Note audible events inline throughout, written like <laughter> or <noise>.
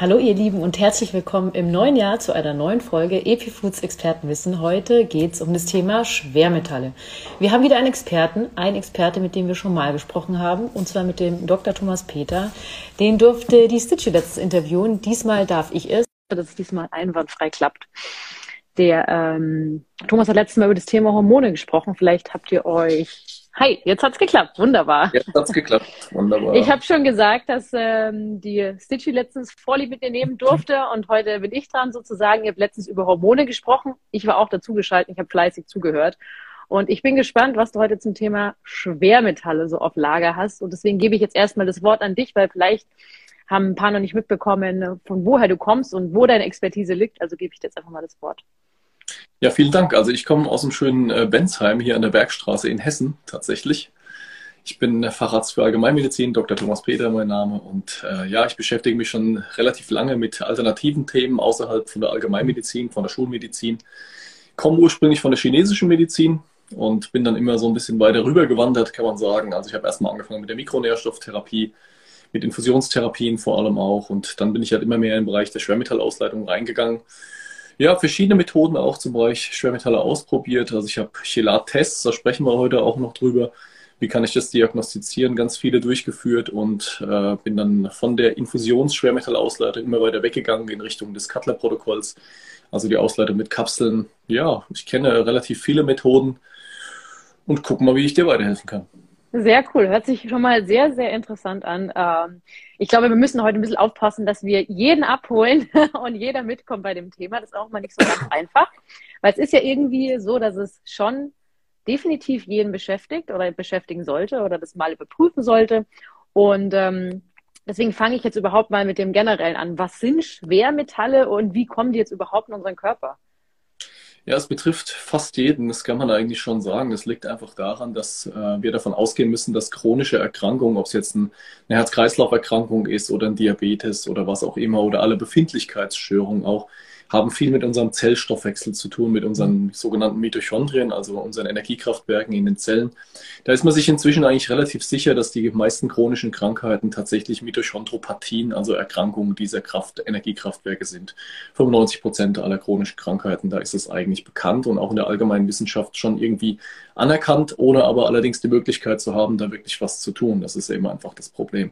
Hallo ihr Lieben und herzlich willkommen im neuen Jahr zu einer neuen Folge Epifoods Expertenwissen. Heute geht es um das Thema Schwermetalle. Wir haben wieder einen Experten, einen Experte, mit dem wir schon mal gesprochen haben, und zwar mit dem Dr. Thomas Peter. Den durfte die Stitchy letztes interviewen. Diesmal darf ich es, dass es diesmal einwandfrei klappt. Der ähm, Thomas hat letztes Mal über das Thema Hormone gesprochen. Vielleicht habt ihr euch Hi, jetzt hat's geklappt. Wunderbar. Jetzt hat's geklappt. Wunderbar. Ich habe schon gesagt, dass ähm, die Stitchy letztens Vorlieb mit dir nehmen durfte und heute bin ich dran sozusagen. Ihr habt letztens über Hormone gesprochen. Ich war auch dazu geschaltet. Ich habe fleißig zugehört. Und ich bin gespannt, was du heute zum Thema Schwermetalle so auf Lager hast. Und deswegen gebe ich jetzt erstmal das Wort an dich, weil vielleicht haben ein paar noch nicht mitbekommen, von woher du kommst und wo deine Expertise liegt. Also gebe ich dir jetzt einfach mal das Wort. Ja, vielen Dank. Also ich komme aus dem schönen äh, Bensheim hier an der Bergstraße in Hessen tatsächlich. Ich bin Facharzt für Allgemeinmedizin, Dr. Thomas Peter mein Name. Und äh, ja, ich beschäftige mich schon relativ lange mit alternativen Themen außerhalb von der Allgemeinmedizin, von der Schulmedizin. Komme ursprünglich von der chinesischen Medizin und bin dann immer so ein bisschen weiter rüber gewandert, kann man sagen. Also ich habe erstmal angefangen mit der Mikronährstofftherapie, mit Infusionstherapien vor allem auch. Und dann bin ich halt immer mehr im Bereich der Schwermetallausleitung reingegangen ja, verschiedene Methoden auch zum Bereich Schwermetalle ausprobiert. Also ich habe Chelat-Tests, da sprechen wir heute auch noch drüber. Wie kann ich das diagnostizieren? Ganz viele durchgeführt und äh, bin dann von der Infusions-Schwermetallausleitung immer weiter weggegangen in Richtung des Cutler-Protokolls. Also die Ausleitung mit Kapseln. Ja, ich kenne relativ viele Methoden und gucken mal, wie ich dir weiterhelfen kann. Sehr cool. Hört sich schon mal sehr, sehr interessant an. Ähm, ich glaube, wir müssen heute ein bisschen aufpassen, dass wir jeden abholen <laughs> und jeder mitkommt bei dem Thema. Das ist auch mal nicht so ganz <clears throat> einfach. Weil es ist ja irgendwie so, dass es schon definitiv jeden beschäftigt oder beschäftigen sollte oder das mal überprüfen sollte. Und ähm, deswegen fange ich jetzt überhaupt mal mit dem Generellen an. Was sind Schwermetalle und wie kommen die jetzt überhaupt in unseren Körper? Ja, es betrifft fast jeden, das kann man eigentlich schon sagen. Das liegt einfach daran, dass äh, wir davon ausgehen müssen, dass chronische Erkrankungen, ob es jetzt ein, eine Herz-Kreislauf-Erkrankung ist oder ein Diabetes oder was auch immer oder alle Befindlichkeitsstörungen auch, haben viel mit unserem Zellstoffwechsel zu tun, mit unseren sogenannten Mitochondrien, also unseren Energiekraftwerken in den Zellen. Da ist man sich inzwischen eigentlich relativ sicher, dass die meisten chronischen Krankheiten tatsächlich Mitochondropathien, also Erkrankungen dieser Kraft, Energiekraftwerke sind. 95 Prozent aller chronischen Krankheiten, da ist es eigentlich bekannt und auch in der allgemeinen Wissenschaft schon irgendwie anerkannt, ohne aber allerdings die Möglichkeit zu haben, da wirklich was zu tun. Das ist eben einfach das Problem.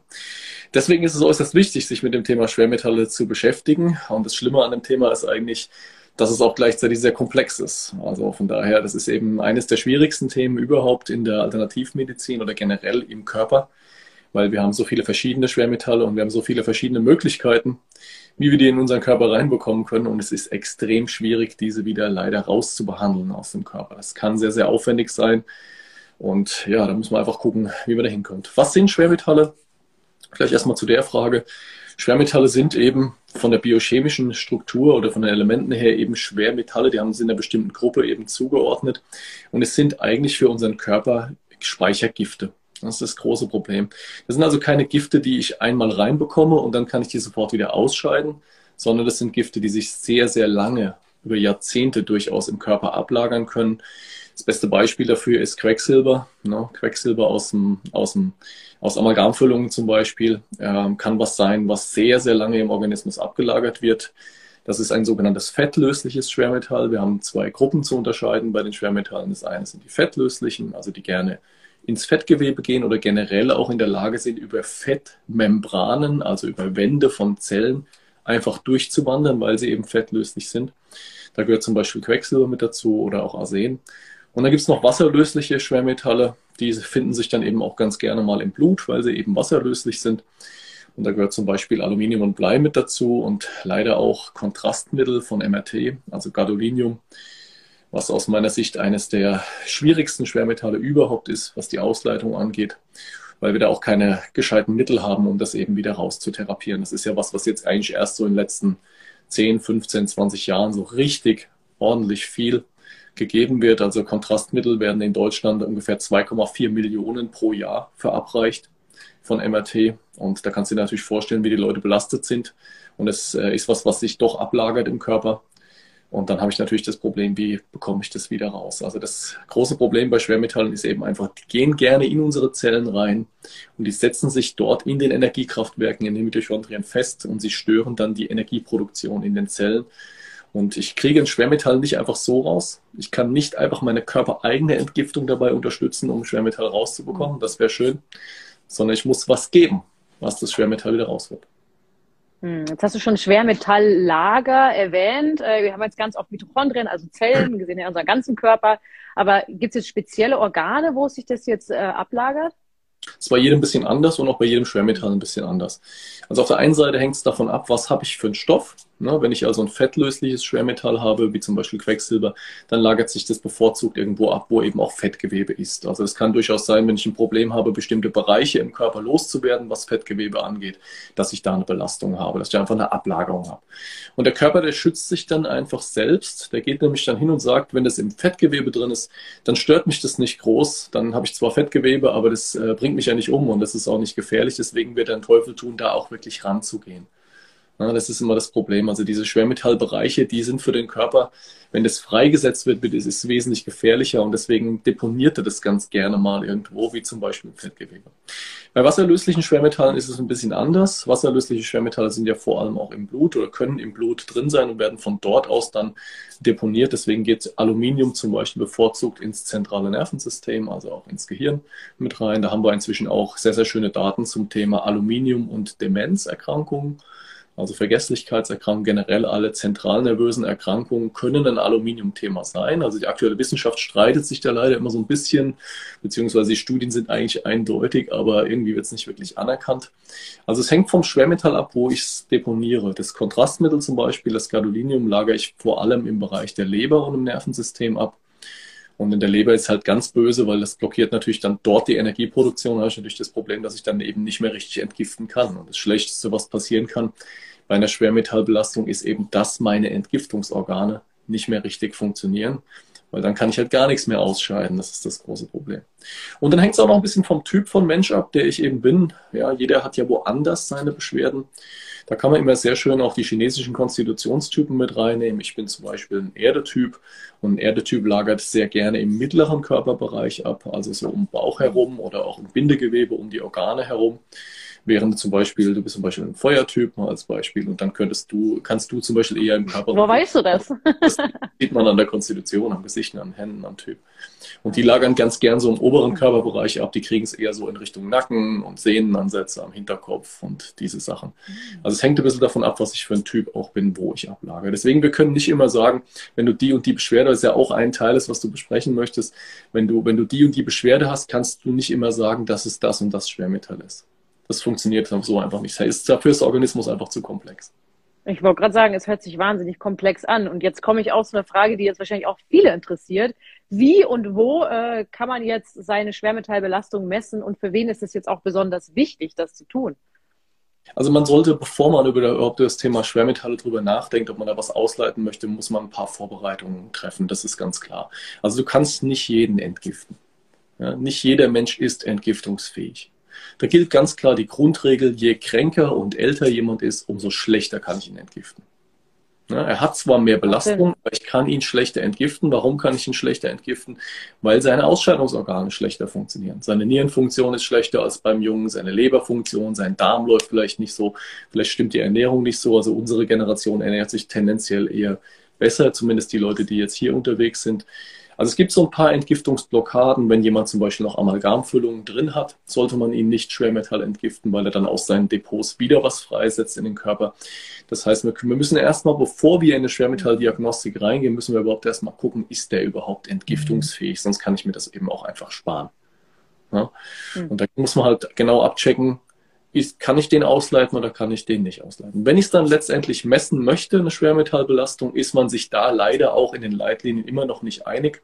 Deswegen ist es äußerst wichtig, sich mit dem Thema Schwermetalle zu beschäftigen. Und das Schlimme an dem Thema ist eigentlich, dass es auch gleichzeitig sehr komplex ist. Also von daher, das ist eben eines der schwierigsten Themen überhaupt in der Alternativmedizin oder generell im Körper, weil wir haben so viele verschiedene Schwermetalle und wir haben so viele verschiedene Möglichkeiten, wie wir die in unseren Körper reinbekommen können. Und es ist extrem schwierig, diese wieder leider rauszubehandeln aus dem Körper. Das kann sehr, sehr aufwendig sein. Und ja, da muss man einfach gucken, wie man da hinkommt. Was sind Schwermetalle? Vielleicht erstmal zu der Frage. Schwermetalle sind eben von der biochemischen Struktur oder von den Elementen her eben Schwermetalle, die haben sie in einer bestimmten Gruppe eben zugeordnet. Und es sind eigentlich für unseren Körper Speichergifte. Das ist das große Problem. Das sind also keine Gifte, die ich einmal reinbekomme und dann kann ich die sofort wieder ausscheiden, sondern das sind Gifte, die sich sehr, sehr lange, über Jahrzehnte durchaus im Körper ablagern können. Das beste Beispiel dafür ist Quecksilber. Ne? Quecksilber aus, dem, aus, dem, aus Amalgamfüllungen zum Beispiel ähm, kann was sein, was sehr, sehr lange im Organismus abgelagert wird. Das ist ein sogenanntes fettlösliches Schwermetall. Wir haben zwei Gruppen zu unterscheiden bei den Schwermetallen. Das eine sind die fettlöslichen, also die gerne ins Fettgewebe gehen oder generell auch in der Lage sind, über Fettmembranen, also über Wände von Zellen, einfach durchzuwandern, weil sie eben fettlöslich sind. Da gehört zum Beispiel Quecksilber mit dazu oder auch Arsen. Und dann gibt es noch wasserlösliche Schwermetalle, die finden sich dann eben auch ganz gerne mal im Blut, weil sie eben wasserlöslich sind. Und da gehört zum Beispiel Aluminium und Blei mit dazu und leider auch Kontrastmittel von MRT, also Gadolinium, was aus meiner Sicht eines der schwierigsten Schwermetalle überhaupt ist, was die Ausleitung angeht, weil wir da auch keine gescheiten Mittel haben, um das eben wieder rauszutherapieren. Das ist ja was, was jetzt eigentlich erst so in den letzten 10, 15, 20 Jahren so richtig ordentlich viel gegeben wird. Also Kontrastmittel werden in Deutschland ungefähr 2,4 Millionen pro Jahr verabreicht von MRT. Und da kannst du dir natürlich vorstellen, wie die Leute belastet sind. Und es äh, ist was, was sich doch ablagert im Körper. Und dann habe ich natürlich das Problem, wie bekomme ich das wieder raus? Also das große Problem bei Schwermetallen ist eben einfach, die gehen gerne in unsere Zellen rein und die setzen sich dort in den Energiekraftwerken, in den Mitochondrien fest und sie stören dann die Energieproduktion in den Zellen. Und ich kriege ein Schwermetall nicht einfach so raus. Ich kann nicht einfach meine körpereigene Entgiftung dabei unterstützen, um Schwermetall rauszubekommen. Das wäre schön. Sondern ich muss was geben, was das Schwermetall wieder rausholt. Hm, jetzt hast du schon Schwermetalllager erwähnt. Äh, wir haben jetzt ganz oft Mitochondrien, also Zellen, gesehen in unserem ganzen Körper. Aber gibt es jetzt spezielle Organe, wo sich das jetzt äh, ablagert? ist bei jedem ein bisschen anders und auch bei jedem Schwermetall ein bisschen anders. Also auf der einen Seite hängt es davon ab, was habe ich für einen Stoff. Ne? Wenn ich also ein fettlösliches Schwermetall habe, wie zum Beispiel Quecksilber, dann lagert sich das bevorzugt irgendwo ab, wo eben auch Fettgewebe ist. Also es kann durchaus sein, wenn ich ein Problem habe, bestimmte Bereiche im Körper loszuwerden, was Fettgewebe angeht, dass ich da eine Belastung habe, dass ich einfach eine Ablagerung habe. Und der Körper, der schützt sich dann einfach selbst. Der geht nämlich dann hin und sagt, wenn das im Fettgewebe drin ist, dann stört mich das nicht groß. Dann habe ich zwar Fettgewebe, aber das äh, bringt mich ja nicht um und das ist auch nicht gefährlich. Deswegen wird er Teufel tun, da auch wirklich ranzugehen. Ja, das ist immer das Problem. Also diese Schwermetallbereiche, die sind für den Körper, wenn das freigesetzt wird, ist es wesentlich gefährlicher und deswegen deponiert er das ganz gerne mal irgendwo, wie zum Beispiel im Fettgewebe. Bei wasserlöslichen Schwermetallen ist es ein bisschen anders. Wasserlösliche Schwermetalle sind ja vor allem auch im Blut oder können im Blut drin sein und werden von dort aus dann deponiert. Deswegen geht Aluminium zum Beispiel bevorzugt ins zentrale Nervensystem, also auch ins Gehirn mit rein. Da haben wir inzwischen auch sehr, sehr schöne Daten zum Thema Aluminium und Demenzerkrankungen. Also Vergesslichkeitserkrankungen, generell alle zentralnervösen Erkrankungen können ein Aluminium-Thema sein. Also die aktuelle Wissenschaft streitet sich da leider immer so ein bisschen, beziehungsweise die Studien sind eigentlich eindeutig, aber irgendwie wird es nicht wirklich anerkannt. Also es hängt vom Schwermetall ab, wo ich es deponiere. Das Kontrastmittel zum Beispiel, das Gadolinium, lagere ich vor allem im Bereich der Leber und im Nervensystem ab. Und in der Leber ist halt ganz böse, weil das blockiert natürlich dann dort die Energieproduktion. Da habe ich natürlich das Problem, dass ich dann eben nicht mehr richtig entgiften kann. Und das Schlechteste, was passieren kann bei einer Schwermetallbelastung, ist eben, dass meine Entgiftungsorgane nicht mehr richtig funktionieren. Weil dann kann ich halt gar nichts mehr ausscheiden. Das ist das große Problem. Und dann hängt es auch noch ein bisschen vom Typ von Mensch ab, der ich eben bin. Ja, jeder hat ja woanders seine Beschwerden. Da kann man immer sehr schön auch die chinesischen Konstitutionstypen mit reinnehmen. Ich bin zum Beispiel ein Erdetyp und ein Erdetyp lagert sehr gerne im mittleren Körperbereich ab, also so um Bauch herum oder auch im Bindegewebe um die Organe herum. Während zum Beispiel, du bist zum Beispiel ein Feuertyp als Beispiel und dann könntest du, kannst du zum Beispiel eher im Körper. Wo weißt du das? das sieht man an der Konstitution, am Gesicht, an den Händen, am Typ. Und die lagern ganz gern so im oberen Körperbereich ab. Die kriegen es eher so in Richtung Nacken und Sehnenansätze am Hinterkopf und diese Sachen. Also es hängt ein bisschen davon ab, was ich für ein Typ auch bin, wo ich ablagere. Deswegen, wir können nicht immer sagen, wenn du die und die Beschwerde, das ist ja auch ein Teil ist, was du besprechen möchtest, wenn du, wenn du die und die Beschwerde hast, kannst du nicht immer sagen, dass es das und das Schwermetall ist. Das funktioniert so einfach nicht. Heißt, dafür ist der Organismus einfach zu komplex. Ich wollte gerade sagen, es hört sich wahnsinnig komplex an. Und jetzt komme ich auch zu einer Frage, die jetzt wahrscheinlich auch viele interessiert. Wie und wo äh, kann man jetzt seine Schwermetallbelastung messen und für wen ist es jetzt auch besonders wichtig, das zu tun? Also man sollte, bevor man über überhaupt das Thema Schwermetalle drüber nachdenkt, ob man da was ausleiten möchte, muss man ein paar Vorbereitungen treffen. Das ist ganz klar. Also du kannst nicht jeden entgiften. Ja, nicht jeder Mensch ist entgiftungsfähig. Da gilt ganz klar die Grundregel, je kränker und älter jemand ist, umso schlechter kann ich ihn entgiften. Ja, er hat zwar mehr Belastung, aber ich kann ihn schlechter entgiften. Warum kann ich ihn schlechter entgiften? Weil seine Ausscheidungsorgane schlechter funktionieren. Seine Nierenfunktion ist schlechter als beim Jungen, seine Leberfunktion, sein Darm läuft vielleicht nicht so, vielleicht stimmt die Ernährung nicht so. Also unsere Generation ernährt sich tendenziell eher besser, zumindest die Leute, die jetzt hier unterwegs sind. Also es gibt so ein paar Entgiftungsblockaden. Wenn jemand zum Beispiel noch Amalgamfüllungen drin hat, sollte man ihn nicht Schwermetall entgiften, weil er dann aus seinen Depots wieder was freisetzt in den Körper. Das heißt, wir, müssen erstmal, bevor wir in eine Schwermetalldiagnostik reingehen, müssen wir überhaupt erstmal gucken, ist der überhaupt entgiftungsfähig? Sonst kann ich mir das eben auch einfach sparen. Ja? Mhm. Und da muss man halt genau abchecken, ist, kann ich den ausleiten oder kann ich den nicht ausleiten? Wenn ich es dann letztendlich messen möchte, eine Schwermetallbelastung, ist man sich da leider auch in den Leitlinien immer noch nicht einig.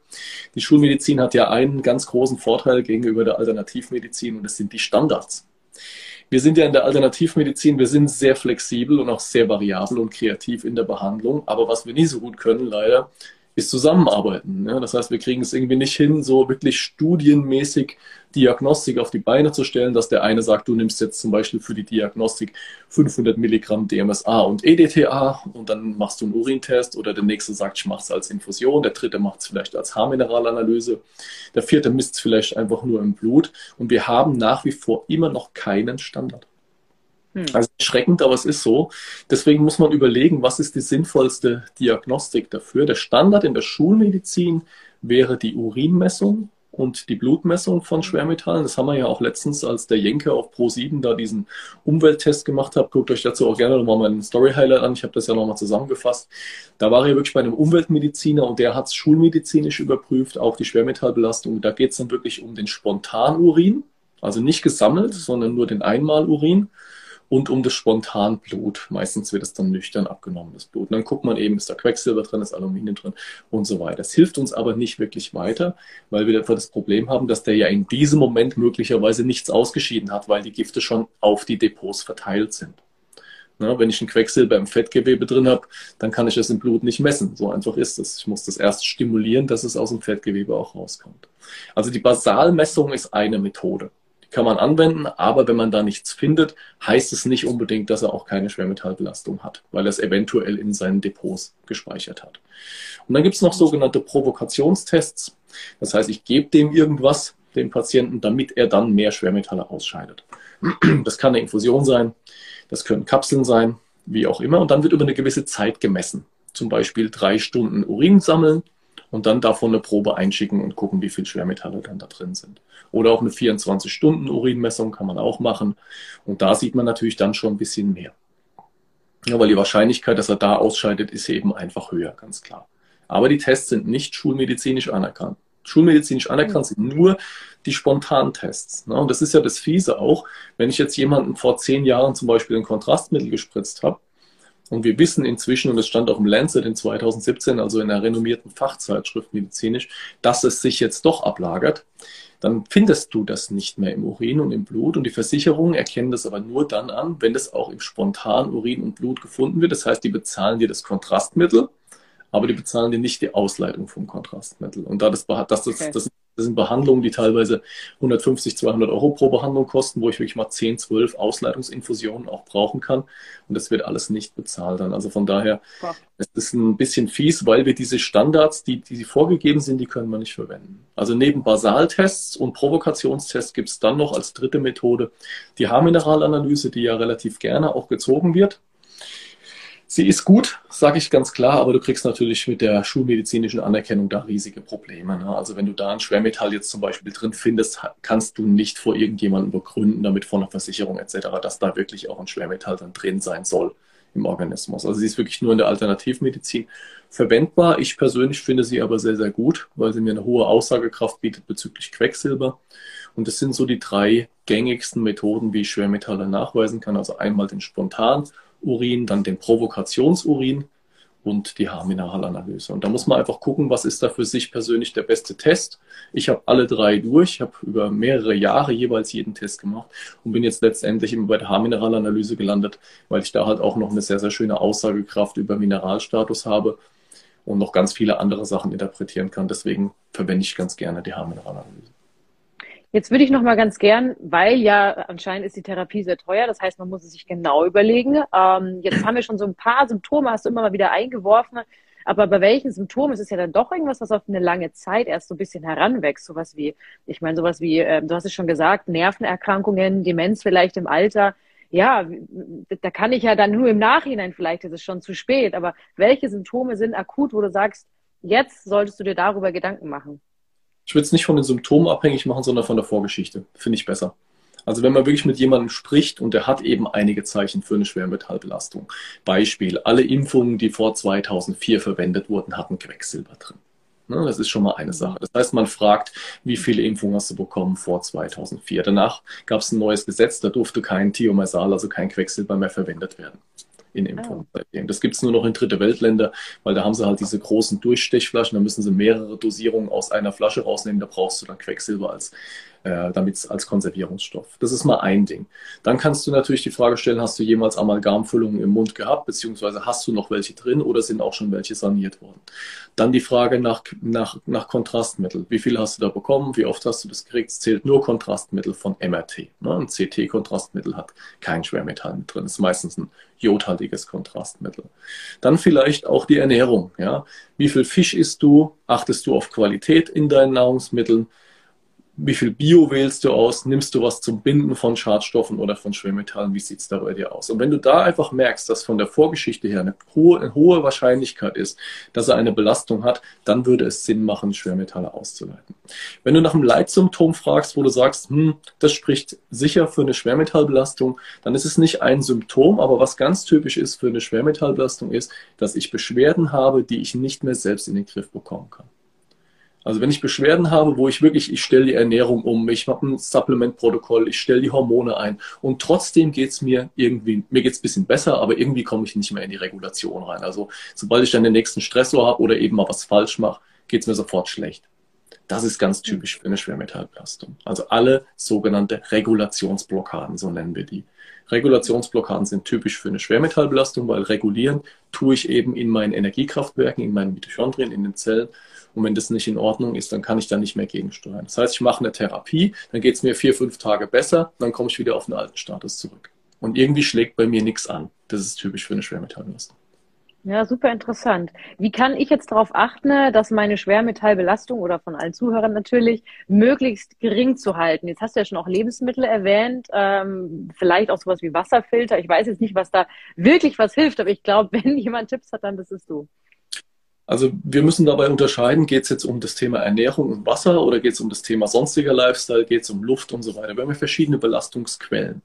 Die Schulmedizin hat ja einen ganz großen Vorteil gegenüber der Alternativmedizin und das sind die Standards. Wir sind ja in der Alternativmedizin, wir sind sehr flexibel und auch sehr variabel und kreativ in der Behandlung, aber was wir nie so gut können, leider, ist Zusammenarbeiten. Ja? Das heißt, wir kriegen es irgendwie nicht hin, so wirklich studienmäßig Diagnostik auf die Beine zu stellen, dass der eine sagt, du nimmst jetzt zum Beispiel für die Diagnostik 500 Milligramm DMSA und EDTA und dann machst du einen Urintest oder der nächste sagt, ich mache es als Infusion, der dritte macht es vielleicht als Haarmineralanalyse, der vierte misst es vielleicht einfach nur im Blut und wir haben nach wie vor immer noch keinen Standard. Hm. Also erschreckend, aber es ist so. Deswegen muss man überlegen, was ist die sinnvollste Diagnostik dafür. Der Standard in der Schulmedizin wäre die Urinmessung und die Blutmessung von Schwermetallen. Das haben wir ja auch letztens, als der Jenke auf Pro7 da diesen Umwelttest gemacht hat. Guckt euch dazu auch gerne nochmal meinen Story-Highlight an. Ich habe das ja nochmal zusammengefasst. Da war er wirklich bei einem Umweltmediziner und der hat es schulmedizinisch überprüft, auch die Schwermetallbelastung. Da geht es dann wirklich um den Spontanurin, also nicht gesammelt, sondern nur den Einmalurin und um das Spontanblut. Meistens wird es dann nüchtern abgenommen, das Blut. Und dann guckt man eben, ist da Quecksilber drin, ist Aluminium drin und so weiter. Das hilft uns aber nicht wirklich weiter, weil wir einfach das Problem haben, dass der ja in diesem Moment möglicherweise nichts ausgeschieden hat, weil die Gifte schon auf die Depots verteilt sind. Na, wenn ich ein Quecksilber im Fettgewebe drin habe, dann kann ich es im Blut nicht messen. So einfach ist es. Ich muss das erst stimulieren, dass es aus dem Fettgewebe auch rauskommt. Also die Basalmessung ist eine Methode kann man anwenden, aber wenn man da nichts findet, heißt es nicht unbedingt, dass er auch keine Schwermetallbelastung hat, weil er es eventuell in seinen Depots gespeichert hat. Und dann gibt es noch sogenannte Provokationstests. Das heißt, ich gebe dem irgendwas, dem Patienten, damit er dann mehr Schwermetalle ausscheidet. Das kann eine Infusion sein, das können Kapseln sein, wie auch immer. Und dann wird über eine gewisse Zeit gemessen. Zum Beispiel drei Stunden Urin sammeln und dann davon eine Probe einschicken und gucken, wie viel Schwermetalle dann da drin sind. Oder auch eine 24-Stunden-Urinmessung kann man auch machen. Und da sieht man natürlich dann schon ein bisschen mehr. Ja, weil die Wahrscheinlichkeit, dass er da ausscheidet, ist eben einfach höher, ganz klar. Aber die Tests sind nicht schulmedizinisch anerkannt. Schulmedizinisch anerkannt sind nur die Spontantests. Und das ist ja das Fiese auch, wenn ich jetzt jemanden vor zehn Jahren zum Beispiel ein Kontrastmittel gespritzt habe und wir wissen inzwischen, und es stand auch im Lancet in 2017, also in einer renommierten Fachzeitschrift medizinisch, dass es sich jetzt doch ablagert, dann findest du das nicht mehr im Urin und im Blut. Und die Versicherungen erkennen das aber nur dann an, wenn das auch im spontanen Urin und Blut gefunden wird. Das heißt, die bezahlen dir das Kontrastmittel, aber die bezahlen dir nicht die Ausleitung vom Kontrastmittel. Und da das, das, das, okay. das das sind Behandlungen, die teilweise 150, 200 Euro pro Behandlung kosten, wo ich wirklich mal 10, 12 Ausleitungsinfusionen auch brauchen kann. Und das wird alles nicht bezahlt dann. Also von daher, ja. es ist ein bisschen fies, weil wir diese Standards, die, die vorgegeben sind, die können wir nicht verwenden. Also neben Basaltests und Provokationstests gibt es dann noch als dritte Methode die Haarmineralanalyse, die ja relativ gerne auch gezogen wird. Sie ist gut, sage ich ganz klar, aber du kriegst natürlich mit der schulmedizinischen Anerkennung da riesige Probleme. Ne? Also wenn du da ein Schwermetall jetzt zum Beispiel drin findest, kannst du nicht vor irgendjemandem begründen, damit vor einer Versicherung etc., dass da wirklich auch ein Schwermetall dann drin sein soll im Organismus. Also sie ist wirklich nur in der Alternativmedizin verwendbar. Ich persönlich finde sie aber sehr, sehr gut, weil sie mir eine hohe Aussagekraft bietet bezüglich Quecksilber. Und das sind so die drei gängigsten Methoden, wie ich Schwermetalle nachweisen kann. Also einmal den spontan Urin, dann den Provokationsurin und die Haarmineralanalyse. Und da muss man einfach gucken, was ist da für sich persönlich der beste Test. Ich habe alle drei durch, habe über mehrere Jahre jeweils jeden Test gemacht und bin jetzt letztendlich immer bei der Haarmineralanalyse gelandet, weil ich da halt auch noch eine sehr, sehr schöne Aussagekraft über Mineralstatus habe und noch ganz viele andere Sachen interpretieren kann. Deswegen verwende ich ganz gerne die Haarmineralanalyse. Jetzt würde ich noch mal ganz gern, weil ja anscheinend ist die Therapie sehr teuer, das heißt, man muss es sich genau überlegen. Ähm, jetzt haben wir schon so ein paar Symptome, hast du immer mal wieder eingeworfen. Aber bei welchen Symptomen ist es ja dann doch irgendwas, was auf eine lange Zeit erst so ein bisschen heranwächst. Sowas wie, ich meine, sowas wie, äh, du hast es schon gesagt, Nervenerkrankungen, Demenz vielleicht im Alter. Ja, da kann ich ja dann nur im Nachhinein, vielleicht ist es schon zu spät. Aber welche Symptome sind akut, wo du sagst, jetzt solltest du dir darüber Gedanken machen? Ich würde es nicht von den Symptomen abhängig machen, sondern von der Vorgeschichte. Finde ich besser. Also wenn man wirklich mit jemandem spricht und der hat eben einige Zeichen für eine Schwermetallbelastung. Beispiel, alle Impfungen, die vor 2004 verwendet wurden, hatten Quecksilber drin. Ne, das ist schon mal eine Sache. Das heißt, man fragt, wie viele Impfungen hast du bekommen vor 2004? Danach gab es ein neues Gesetz, da durfte kein Thiomersal, also kein Quecksilber mehr verwendet werden in Impfungen. Oh. Das gibt es nur noch in dritte Weltländer, weil da haben sie halt diese großen Durchstechflaschen, da müssen sie mehrere Dosierungen aus einer Flasche rausnehmen, da brauchst du dann Quecksilber als äh, damit als Konservierungsstoff. Das ist mal ein Ding. Dann kannst du natürlich die Frage stellen, hast du jemals Amalgamfüllungen im Mund gehabt, beziehungsweise hast du noch welche drin oder sind auch schon welche saniert worden? Dann die Frage nach, nach, nach Kontrastmittel. Wie viel hast du da bekommen? Wie oft hast du das gekriegt? Es zählt nur Kontrastmittel von MRT. Ne? Ein CT-Kontrastmittel hat kein Schwermetall mit drin. Das ist meistens ein jodhaltiges Kontrastmittel. Dann vielleicht auch die Ernährung. Ja? Wie viel Fisch isst du? Achtest du auf Qualität in deinen Nahrungsmitteln? Wie viel Bio wählst du aus? Nimmst du was zum Binden von Schadstoffen oder von Schwermetallen? Wie sieht es da bei dir aus? Und wenn du da einfach merkst, dass von der Vorgeschichte her eine hohe, eine hohe Wahrscheinlichkeit ist, dass er eine Belastung hat, dann würde es Sinn machen, Schwermetalle auszuleiten. Wenn du nach einem Leitsymptom fragst, wo du sagst, hm, das spricht sicher für eine Schwermetallbelastung, dann ist es nicht ein Symptom, aber was ganz typisch ist für eine Schwermetallbelastung ist, dass ich Beschwerden habe, die ich nicht mehr selbst in den Griff bekommen kann. Also wenn ich Beschwerden habe, wo ich wirklich, ich stelle die Ernährung um, ich mache ein Supplementprotokoll, ich stelle die Hormone ein und trotzdem geht's mir irgendwie, mir geht's bisschen besser, aber irgendwie komme ich nicht mehr in die Regulation rein. Also sobald ich dann den nächsten Stressor habe oder eben mal was falsch mache, geht's mir sofort schlecht. Das ist ganz typisch für eine Schwermetallbelastung. Also alle sogenannte Regulationsblockaden, so nennen wir die. Regulationsblockaden sind typisch für eine Schwermetallbelastung, weil regulieren tue ich eben in meinen Energiekraftwerken, in meinen Mitochondrien, in den Zellen und wenn das nicht in Ordnung ist, dann kann ich da nicht mehr gegensteuern. Das heißt, ich mache eine Therapie, dann geht es mir vier, fünf Tage besser, dann komme ich wieder auf den alten Status zurück. Und irgendwie schlägt bei mir nichts an. Das ist typisch für eine Schwermetallbelastung. Ja, super interessant. Wie kann ich jetzt darauf achten, dass meine Schwermetallbelastung oder von allen Zuhörern natürlich möglichst gering zu halten? Jetzt hast du ja schon auch Lebensmittel erwähnt, ähm, vielleicht auch sowas wie Wasserfilter. Ich weiß jetzt nicht, was da wirklich was hilft, aber ich glaube, <laughs> wenn jemand Tipps hat, dann bist es du. Also wir müssen dabei unterscheiden, geht es jetzt um das Thema Ernährung und Wasser oder geht es um das Thema sonstiger Lifestyle, geht es um Luft und so weiter. Wir haben ja verschiedene Belastungsquellen.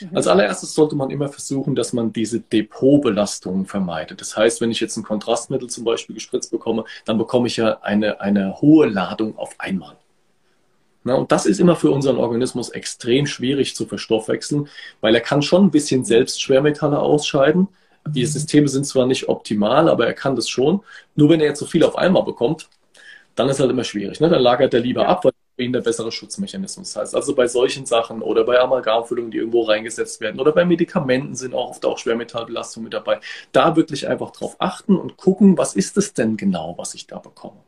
Mhm. Als allererstes sollte man immer versuchen, dass man diese Depotbelastungen vermeidet. Das heißt, wenn ich jetzt ein Kontrastmittel zum Beispiel gespritzt bekomme, dann bekomme ich ja eine, eine hohe Ladung auf einmal. Na, und das ist immer für unseren Organismus extrem schwierig zu verstoffwechseln, weil er kann schon ein bisschen selbst Schwermetalle ausscheiden, die Systeme sind zwar nicht optimal, aber er kann das schon. Nur wenn er jetzt so viel auf einmal bekommt, dann ist halt immer schwierig. Ne? Dann lagert er lieber ja. ab, weil für ihn der bessere Schutzmechanismus heißt. Also bei solchen Sachen oder bei Amalgamfüllungen, die irgendwo reingesetzt werden oder bei Medikamenten sind auch oft auch Schwermetallbelastungen mit dabei. Da wirklich einfach drauf achten und gucken, was ist es denn genau, was ich da bekomme.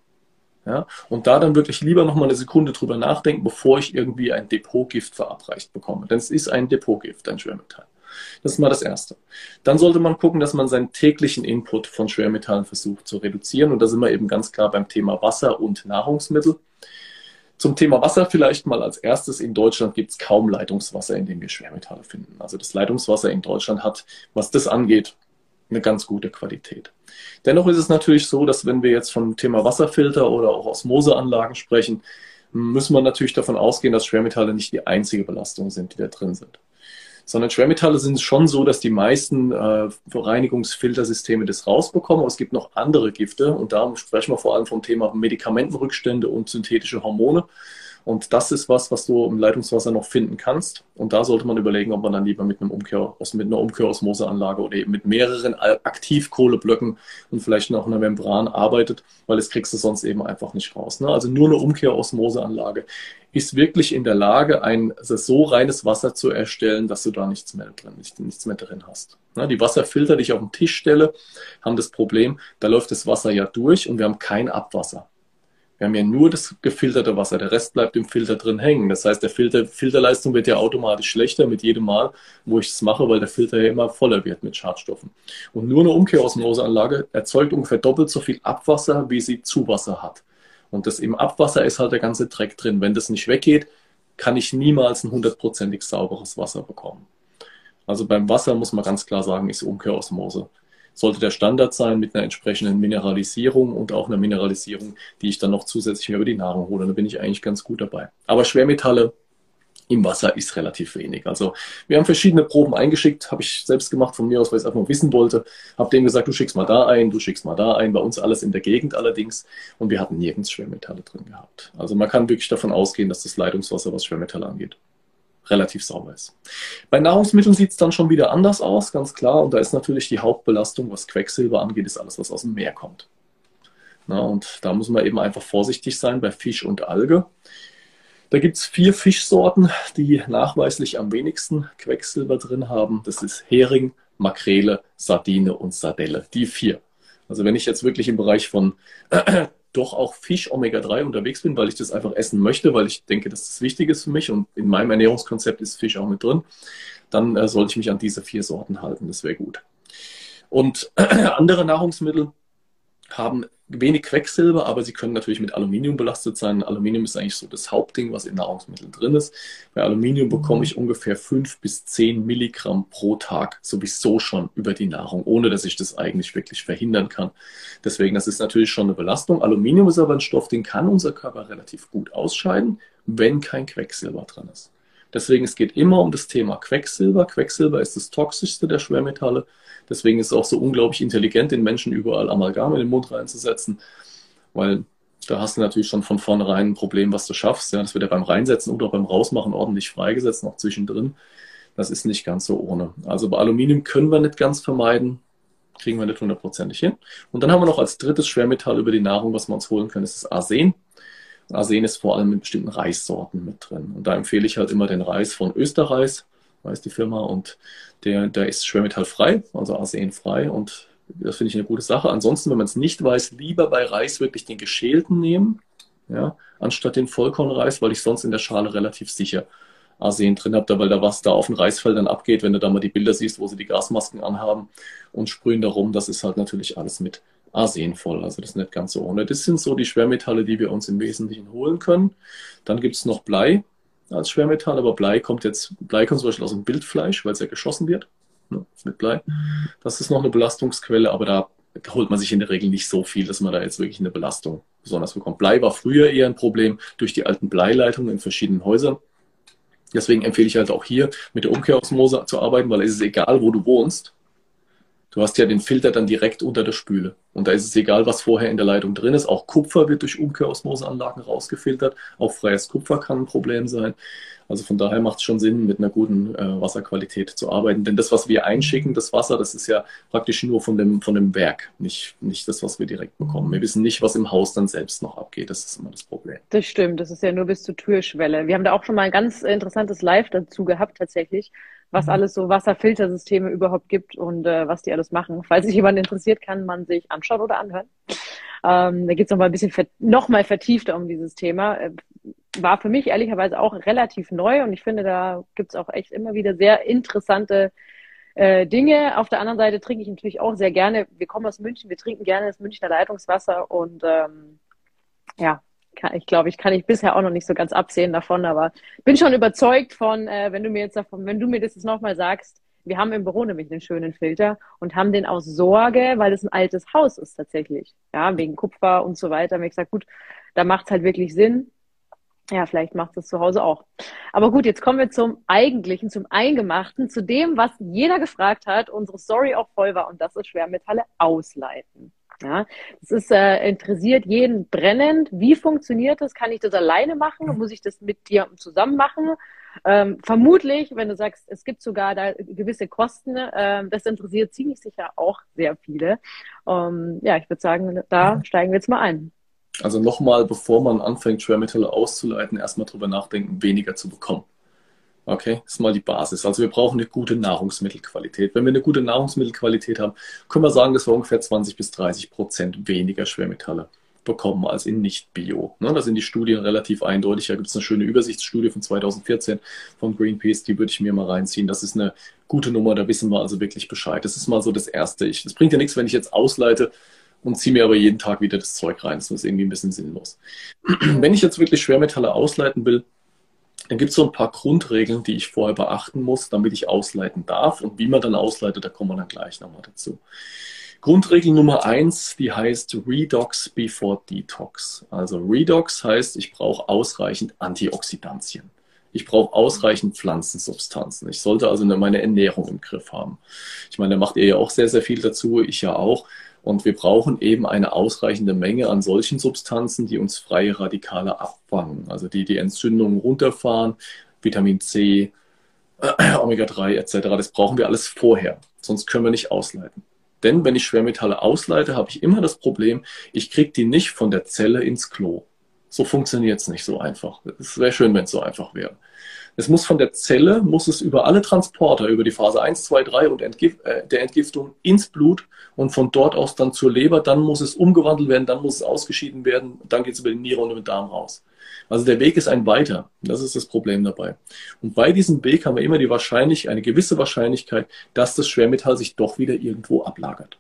Ja? Und da dann wirklich lieber nochmal eine Sekunde drüber nachdenken, bevor ich irgendwie ein Depotgift verabreicht bekomme. Denn es ist ein Depotgift, ein Schwermetall. Das ist mal das Erste. Dann sollte man gucken, dass man seinen täglichen Input von Schwermetallen versucht zu reduzieren. Und da sind wir eben ganz klar beim Thema Wasser und Nahrungsmittel. Zum Thema Wasser vielleicht mal als erstes. In Deutschland gibt es kaum Leitungswasser, in dem wir Schwermetalle finden. Also das Leitungswasser in Deutschland hat, was das angeht, eine ganz gute Qualität. Dennoch ist es natürlich so, dass wenn wir jetzt vom Thema Wasserfilter oder auch Osmoseanlagen sprechen, müssen wir natürlich davon ausgehen, dass Schwermetalle nicht die einzige Belastung sind, die da drin sind sondern Schwermetalle sind schon so, dass die meisten äh, Reinigungsfiltersysteme das rausbekommen. Aber es gibt noch andere Gifte und da sprechen wir vor allem vom Thema Medikamentenrückstände und synthetische Hormone. Und das ist was, was du im Leitungswasser noch finden kannst. Und da sollte man überlegen, ob man dann lieber mit, einem Umkehr, mit einer Umkehrosmoseanlage oder eben mit mehreren Aktivkohleblöcken und vielleicht noch einer Membran arbeitet, weil das kriegst du sonst eben einfach nicht raus. Ne? Also nur eine Umkehrosmoseanlage ist wirklich in der Lage, ein so reines Wasser zu erstellen, dass du da nichts mehr drin, nichts mehr drin hast. Ne? Die Wasserfilter, die ich auf den Tisch stelle, haben das Problem, da läuft das Wasser ja durch und wir haben kein Abwasser. Wir haben ja nur das gefilterte Wasser, der Rest bleibt im Filter drin hängen. Das heißt, der Filter, Filterleistung wird ja automatisch schlechter mit jedem Mal, wo ich es mache, weil der Filter ja immer voller wird mit Schadstoffen. Und nur eine Umkehrosmoseanlage erzeugt ungefähr doppelt so viel Abwasser, wie sie Zuwasser hat. Und das im Abwasser ist halt der ganze Dreck drin. Wenn das nicht weggeht, kann ich niemals ein hundertprozentig sauberes Wasser bekommen. Also beim Wasser muss man ganz klar sagen, ist Umkehrosmose sollte der Standard sein mit einer entsprechenden Mineralisierung und auch einer Mineralisierung, die ich dann noch zusätzlich über die Nahrung hole. Da bin ich eigentlich ganz gut dabei. Aber Schwermetalle im Wasser ist relativ wenig. Also wir haben verschiedene Proben eingeschickt, habe ich selbst gemacht von mir aus, weil ich es einfach nur wissen wollte. Habe dem gesagt, du schickst mal da ein, du schickst mal da ein. Bei uns alles in der Gegend allerdings. Und wir hatten nirgends Schwermetalle drin gehabt. Also man kann wirklich davon ausgehen, dass das Leitungswasser, was Schwermetalle angeht, relativ sauber ist. Bei Nahrungsmitteln sieht es dann schon wieder anders aus, ganz klar. Und da ist natürlich die Hauptbelastung, was Quecksilber angeht, ist alles, was aus dem Meer kommt. Na, und da muss man eben einfach vorsichtig sein bei Fisch und Alge. Da gibt es vier Fischsorten, die nachweislich am wenigsten Quecksilber drin haben. Das ist Hering, Makrele, Sardine und Sardelle. Die vier. Also wenn ich jetzt wirklich im Bereich von doch auch Fisch Omega-3 unterwegs bin, weil ich das einfach essen möchte, weil ich denke, dass das wichtig ist für mich und in meinem Ernährungskonzept ist Fisch auch mit drin, dann äh, sollte ich mich an diese vier Sorten halten. Das wäre gut. Und <clears throat> andere Nahrungsmittel haben wenig Quecksilber, aber sie können natürlich mit Aluminium belastet sein. Aluminium ist eigentlich so das Hauptding, was in Nahrungsmitteln drin ist. Bei Aluminium bekomme ich ungefähr 5 bis 10 Milligramm pro Tag sowieso schon über die Nahrung, ohne dass ich das eigentlich wirklich verhindern kann. Deswegen, das ist natürlich schon eine Belastung. Aluminium ist aber ein Stoff, den kann unser Körper relativ gut ausscheiden, wenn kein Quecksilber drin ist. Deswegen, es geht immer um das Thema Quecksilber. Quecksilber ist das toxischste der Schwermetalle. Deswegen ist es auch so unglaublich intelligent, den Menschen überall Amalgam in den Mund reinzusetzen, weil da hast du natürlich schon von vornherein ein Problem, was du schaffst. Ja, das wird ja beim Reinsetzen oder beim Rausmachen ordentlich freigesetzt, noch zwischendrin. Das ist nicht ganz so ohne. Also bei Aluminium können wir nicht ganz vermeiden, kriegen wir nicht hundertprozentig hin. Und dann haben wir noch als drittes Schwermetall über die Nahrung, was wir uns holen können, das ist Arsen. Arsen ist vor allem in bestimmten Reissorten mit drin. Und da empfehle ich halt immer den Reis von Österreich weiß die Firma, und der, der ist schwermetallfrei, also arsenfrei und das finde ich eine gute Sache. Ansonsten, wenn man es nicht weiß, lieber bei Reis wirklich den geschälten nehmen, ja, anstatt den Vollkornreis, weil ich sonst in der Schale relativ sicher Arsen drin habe, weil da was da auf den Reisfeldern abgeht, wenn du da mal die Bilder siehst, wo sie die Gasmasken anhaben und sprühen darum, das ist halt natürlich alles mit Arsen voll. Also das ist nicht ganz so ohne. Das sind so die Schwermetalle, die wir uns im Wesentlichen holen können. Dann gibt es noch Blei als Schwermetall, aber Blei kommt jetzt, Blei kommt zum Beispiel aus dem Wildfleisch, weil es ja geschossen wird ne, mit Blei. Das ist noch eine Belastungsquelle, aber da holt man sich in der Regel nicht so viel, dass man da jetzt wirklich eine Belastung besonders bekommt. Blei war früher eher ein Problem durch die alten Bleileitungen in verschiedenen Häusern. Deswegen empfehle ich halt auch hier mit der Umkehrosmose zu arbeiten, weil es ist egal, wo du wohnst. Du hast ja den Filter dann direkt unter der Spüle. Und da ist es egal, was vorher in der Leitung drin ist. Auch Kupfer wird durch Umkehrosmoseanlagen rausgefiltert. Auch freies Kupfer kann ein Problem sein. Also von daher macht es schon Sinn, mit einer guten äh, Wasserqualität zu arbeiten. Denn das, was wir einschicken, das Wasser, das ist ja praktisch nur von dem, von dem Werk, nicht, nicht das, was wir direkt bekommen. Wir wissen nicht, was im Haus dann selbst noch abgeht. Das ist immer das Problem. Das stimmt. Das ist ja nur bis zur Türschwelle. Wir haben da auch schon mal ein ganz interessantes Live dazu gehabt, tatsächlich was mhm. alles so Wasserfiltersysteme überhaupt gibt und äh, was die alles machen. Falls sich jemand interessiert, kann man sich anschauen oder anhören. Ähm, da geht es nochmal ein bisschen ver noch mal vertiefter um dieses Thema. Äh, war für mich ehrlicherweise auch relativ neu und ich finde, da gibt es auch echt immer wieder sehr interessante äh, Dinge. Auf der anderen Seite trinke ich natürlich auch sehr gerne, wir kommen aus München, wir trinken gerne das Münchner Leitungswasser und ähm, ja, ich glaube, ich kann ich bisher auch noch nicht so ganz absehen davon, aber bin schon überzeugt von, äh, wenn du mir jetzt davon, wenn du mir das jetzt nochmal sagst, wir haben im Büro nämlich einen schönen Filter und haben den aus Sorge, weil es ein altes Haus ist tatsächlich. Ja, wegen Kupfer und so weiter. Mir gesagt, gut, da macht es halt wirklich Sinn. Ja, vielleicht macht es zu Hause auch. Aber gut, jetzt kommen wir zum Eigentlichen, zum Eingemachten, zu dem, was jeder gefragt hat, unsere Story auch voll war, und das ist Schwermetalle ausleiten. Ja, das ist äh, interessiert jeden brennend. Wie funktioniert das? Kann ich das alleine machen? Muss ich das mit dir zusammen machen? Ähm, vermutlich, wenn du sagst, es gibt sogar da gewisse Kosten, äh, das interessiert ziemlich sicher auch sehr viele. Ähm, ja, ich würde sagen, da steigen wir jetzt mal ein. Also nochmal, bevor man anfängt, Schwermetalle auszuleiten, erstmal drüber nachdenken, weniger zu bekommen. Okay, das ist mal die Basis. Also wir brauchen eine gute Nahrungsmittelqualität. Wenn wir eine gute Nahrungsmittelqualität haben, können wir sagen, dass wir ungefähr 20 bis 30 Prozent weniger Schwermetalle bekommen als in Nicht-Bio. Ne, da sind die Studien relativ eindeutig. Da gibt es eine schöne Übersichtsstudie von 2014 von Greenpeace, die würde ich mir mal reinziehen. Das ist eine gute Nummer, da wissen wir also wirklich Bescheid. Das ist mal so das Erste. Das bringt ja nichts, wenn ich jetzt ausleite und ziehe mir aber jeden Tag wieder das Zeug rein. Das ist irgendwie ein bisschen sinnlos. <clears throat> wenn ich jetzt wirklich Schwermetalle ausleiten will, dann gibt es so ein paar Grundregeln, die ich vorher beachten muss, damit ich ausleiten darf. Und wie man dann ausleitet, da kommen wir dann gleich nochmal dazu. Grundregel Nummer eins, die heißt Redox before Detox. Also Redox heißt, ich brauche ausreichend Antioxidantien. Ich brauche ausreichend Pflanzensubstanzen. Ich sollte also meine Ernährung im Griff haben. Ich meine, da macht ihr ja auch sehr, sehr viel dazu, ich ja auch. Und wir brauchen eben eine ausreichende Menge an solchen Substanzen, die uns freie Radikale abfangen, also die die Entzündungen runterfahren, Vitamin C, äh, Omega-3 etc. Das brauchen wir alles vorher, sonst können wir nicht ausleiten. Denn wenn ich Schwermetalle ausleite, habe ich immer das Problem, ich kriege die nicht von der Zelle ins Klo, So funktioniert es nicht so einfach. Es wäre schön, wenn es so einfach wäre. Es muss von der Zelle, muss es über alle Transporter, über die Phase 1, 2, 3 und Entgif äh, der Entgiftung ins Blut und von dort aus dann zur Leber, dann muss es umgewandelt werden, dann muss es ausgeschieden werden, dann geht es über die Niere und den Darm raus. Also der Weg ist ein weiter. Das ist das Problem dabei. Und bei diesem Weg haben wir immer die Wahrscheinlichkeit, eine gewisse Wahrscheinlichkeit, dass das Schwermetall sich doch wieder irgendwo ablagert.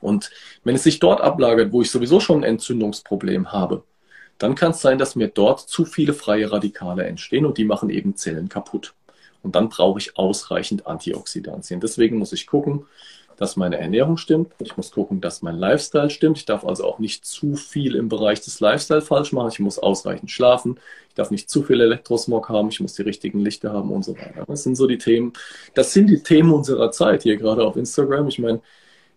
Und wenn es sich dort ablagert, wo ich sowieso schon ein Entzündungsproblem habe, dann kann es sein, dass mir dort zu viele freie Radikale entstehen und die machen eben Zellen kaputt. Und dann brauche ich ausreichend Antioxidantien. Deswegen muss ich gucken, dass meine Ernährung stimmt. Ich muss gucken, dass mein Lifestyle stimmt. Ich darf also auch nicht zu viel im Bereich des Lifestyle falsch machen. Ich muss ausreichend schlafen. Ich darf nicht zu viel Elektrosmog haben. Ich muss die richtigen Lichter haben und so weiter. Das sind so die Themen. Das sind die Themen unserer Zeit hier gerade auf Instagram. Ich meine,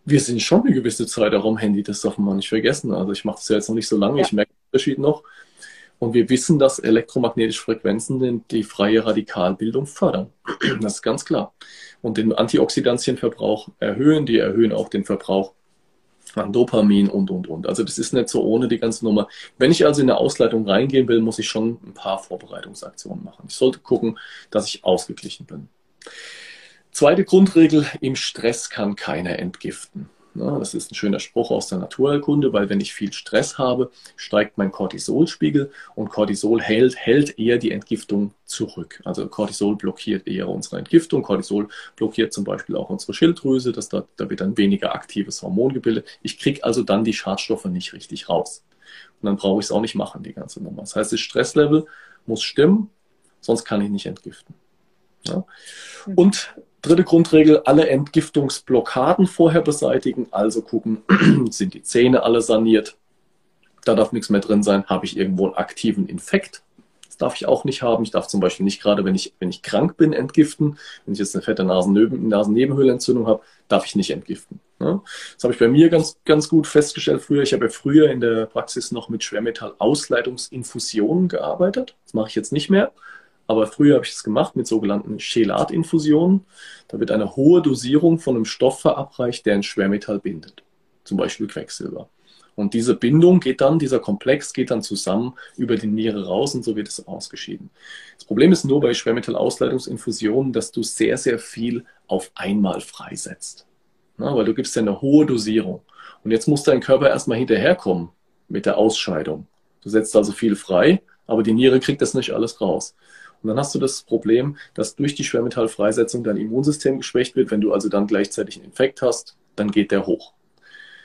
wir sind schon eine gewisse Zeit auch am Handy. Das darf man nicht vergessen. Also ich mache das ja jetzt noch nicht so lange. Ja. Ich merke den Unterschied noch. Und wir wissen, dass elektromagnetische Frequenzen die freie Radikalbildung fördern. <clears throat> Das ist ganz klar und den Antioxidantienverbrauch erhöhen. Die erhöhen auch den Verbrauch an Dopamin und, und, und. Also das ist nicht so ohne die ganze Nummer. Wenn ich also in eine Ausleitung reingehen will, muss ich schon ein paar Vorbereitungsaktionen machen. Ich sollte gucken, dass ich ausgeglichen bin. Zweite Grundregel, im Stress kann keiner entgiften. Das ist ein schöner Spruch aus der Naturheilkunde, weil wenn ich viel Stress habe, steigt mein Cortisolspiegel und Cortisol hält, hält eher die Entgiftung zurück. Also Cortisol blockiert eher unsere Entgiftung. Cortisol blockiert zum Beispiel auch unsere Schilddrüse. Das, da, da wird dann weniger aktives Hormon gebildet. Ich kriege also dann die Schadstoffe nicht richtig raus. Und dann brauche ich es auch nicht machen, die ganze Nummer. Das heißt, das Stresslevel muss stimmen, sonst kann ich nicht entgiften. Ja? Und Dritte Grundregel, alle Entgiftungsblockaden vorher beseitigen, also gucken, <clears throat> sind die Zähne alle saniert, da darf nichts mehr drin sein, habe ich irgendwo einen aktiven Infekt, das darf ich auch nicht haben. Ich darf zum Beispiel nicht gerade, wenn ich, wenn ich krank bin, entgiften. Wenn ich jetzt eine fette Nasennebenhöhlenentzündung Nasennebenhöhlenentzündung habe, darf ich nicht entgiften. Das habe ich bei mir ganz, ganz gut festgestellt früher. Ich habe ja früher in der Praxis noch mit Schwermetall-Ausleitungsinfusionen gearbeitet. Das mache ich jetzt nicht mehr. Aber früher habe ich es gemacht mit sogenannten Chelatinfusionen. Da wird eine hohe Dosierung von einem Stoff verabreicht, der ein Schwermetall bindet. Zum Beispiel Quecksilber. Und diese Bindung geht dann, dieser Komplex geht dann zusammen über die Niere raus und so wird es ausgeschieden. Das Problem ist nur bei Schwermetallausleitungsinfusionen, dass du sehr, sehr viel auf einmal freisetzt. Na, weil du gibst ja eine hohe Dosierung. Und jetzt muss dein Körper erstmal hinterherkommen mit der Ausscheidung. Du setzt also viel frei, aber die Niere kriegt das nicht alles raus. Und dann hast du das Problem, dass durch die Schwermetallfreisetzung dein Immunsystem geschwächt wird. Wenn du also dann gleichzeitig einen Infekt hast, dann geht der hoch.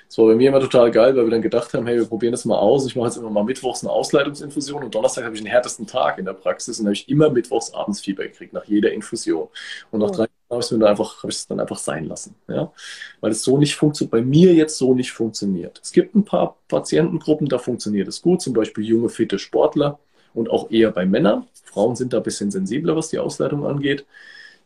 Das war bei mir immer total geil, weil wir dann gedacht haben, hey, wir probieren das mal aus. Ich mache jetzt immer mal mittwochs eine Ausleitungsinfusion und Donnerstag habe ich den härtesten Tag in der Praxis und habe ich immer mittwochs abends Fieber gekriegt, nach jeder Infusion. Und nach oh. drei Jahren habe ich es dann einfach, habe ich es dann einfach sein lassen. Ja? Weil es so nicht funktioniert, bei mir jetzt so nicht funktioniert. Es gibt ein paar Patientengruppen, da funktioniert es gut, zum Beispiel junge, fitte Sportler und auch eher bei Männern. Frauen sind da ein bisschen sensibler, was die Ausleitung angeht.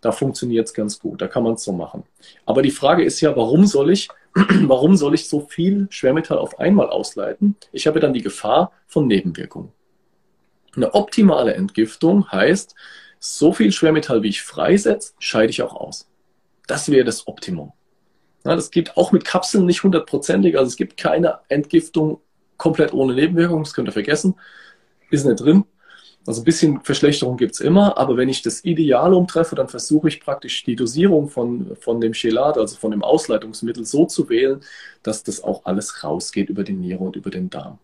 Da funktioniert es ganz gut, da kann man es so machen. Aber die Frage ist ja, warum soll ich, <clears throat> warum soll ich so viel Schwermetall auf einmal ausleiten? Ich habe dann die Gefahr von Nebenwirkungen. Eine optimale Entgiftung heißt, so viel Schwermetall, wie ich freisetze, scheide ich auch aus. Das wäre das Optimum. Ja, das geht auch mit Kapseln nicht hundertprozentig. Also es gibt keine Entgiftung komplett ohne Nebenwirkungen. Das könnt ihr vergessen ist nicht drin. Also ein bisschen Verschlechterung gibt es immer, aber wenn ich das Ideal umtreffe, dann versuche ich praktisch die Dosierung von, von dem Chelat, also von dem Ausleitungsmittel, so zu wählen, dass das auch alles rausgeht über die Niere und über den Darm.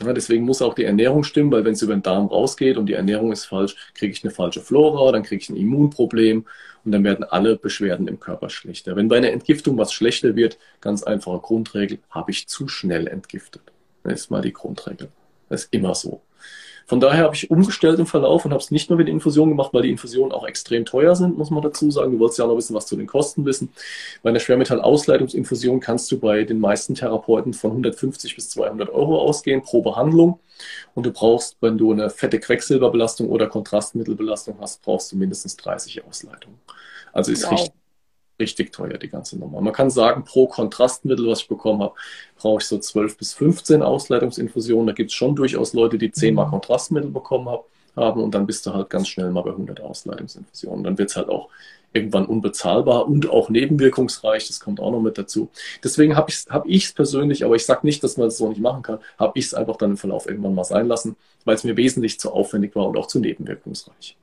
Ja, deswegen muss auch die Ernährung stimmen, weil wenn es über den Darm rausgeht und die Ernährung ist falsch, kriege ich eine falsche Flora, dann kriege ich ein Immunproblem und dann werden alle Beschwerden im Körper schlechter. Wenn bei einer Entgiftung was schlechter wird, ganz einfache Grundregel, habe ich zu schnell entgiftet. Das ist mal die Grundregel. Das ist immer so. Von daher habe ich umgestellt im Verlauf und habe es nicht nur mit Infusionen gemacht, weil die Infusionen auch extrem teuer sind, muss man dazu sagen. Du wolltest ja auch noch ein bisschen was zu den Kosten wissen. Bei einer Schwermetallausleitungsinfusion kannst du bei den meisten Therapeuten von 150 bis 200 Euro ausgehen pro Behandlung. Und du brauchst, wenn du eine fette Quecksilberbelastung oder Kontrastmittelbelastung hast, brauchst du mindestens 30 Ausleitungen. Also ist wow. richtig richtig teuer, die ganze Nummer. Man kann sagen, pro Kontrastmittel, was ich bekommen habe, brauche ich so 12 bis 15 Ausleitungsinfusionen. Da gibt es schon durchaus Leute, die 10 mal mhm. Kontrastmittel bekommen haben und dann bist du halt ganz schnell mal bei 100 Ausleitungsinfusionen. Dann wird es halt auch irgendwann unbezahlbar und auch nebenwirkungsreich. Das kommt auch noch mit dazu. Deswegen habe ich es hab ich's persönlich, aber ich sage nicht, dass man es das so nicht machen kann, habe ich es einfach dann im Verlauf irgendwann mal sein lassen, weil es mir wesentlich zu aufwendig war und auch zu nebenwirkungsreich.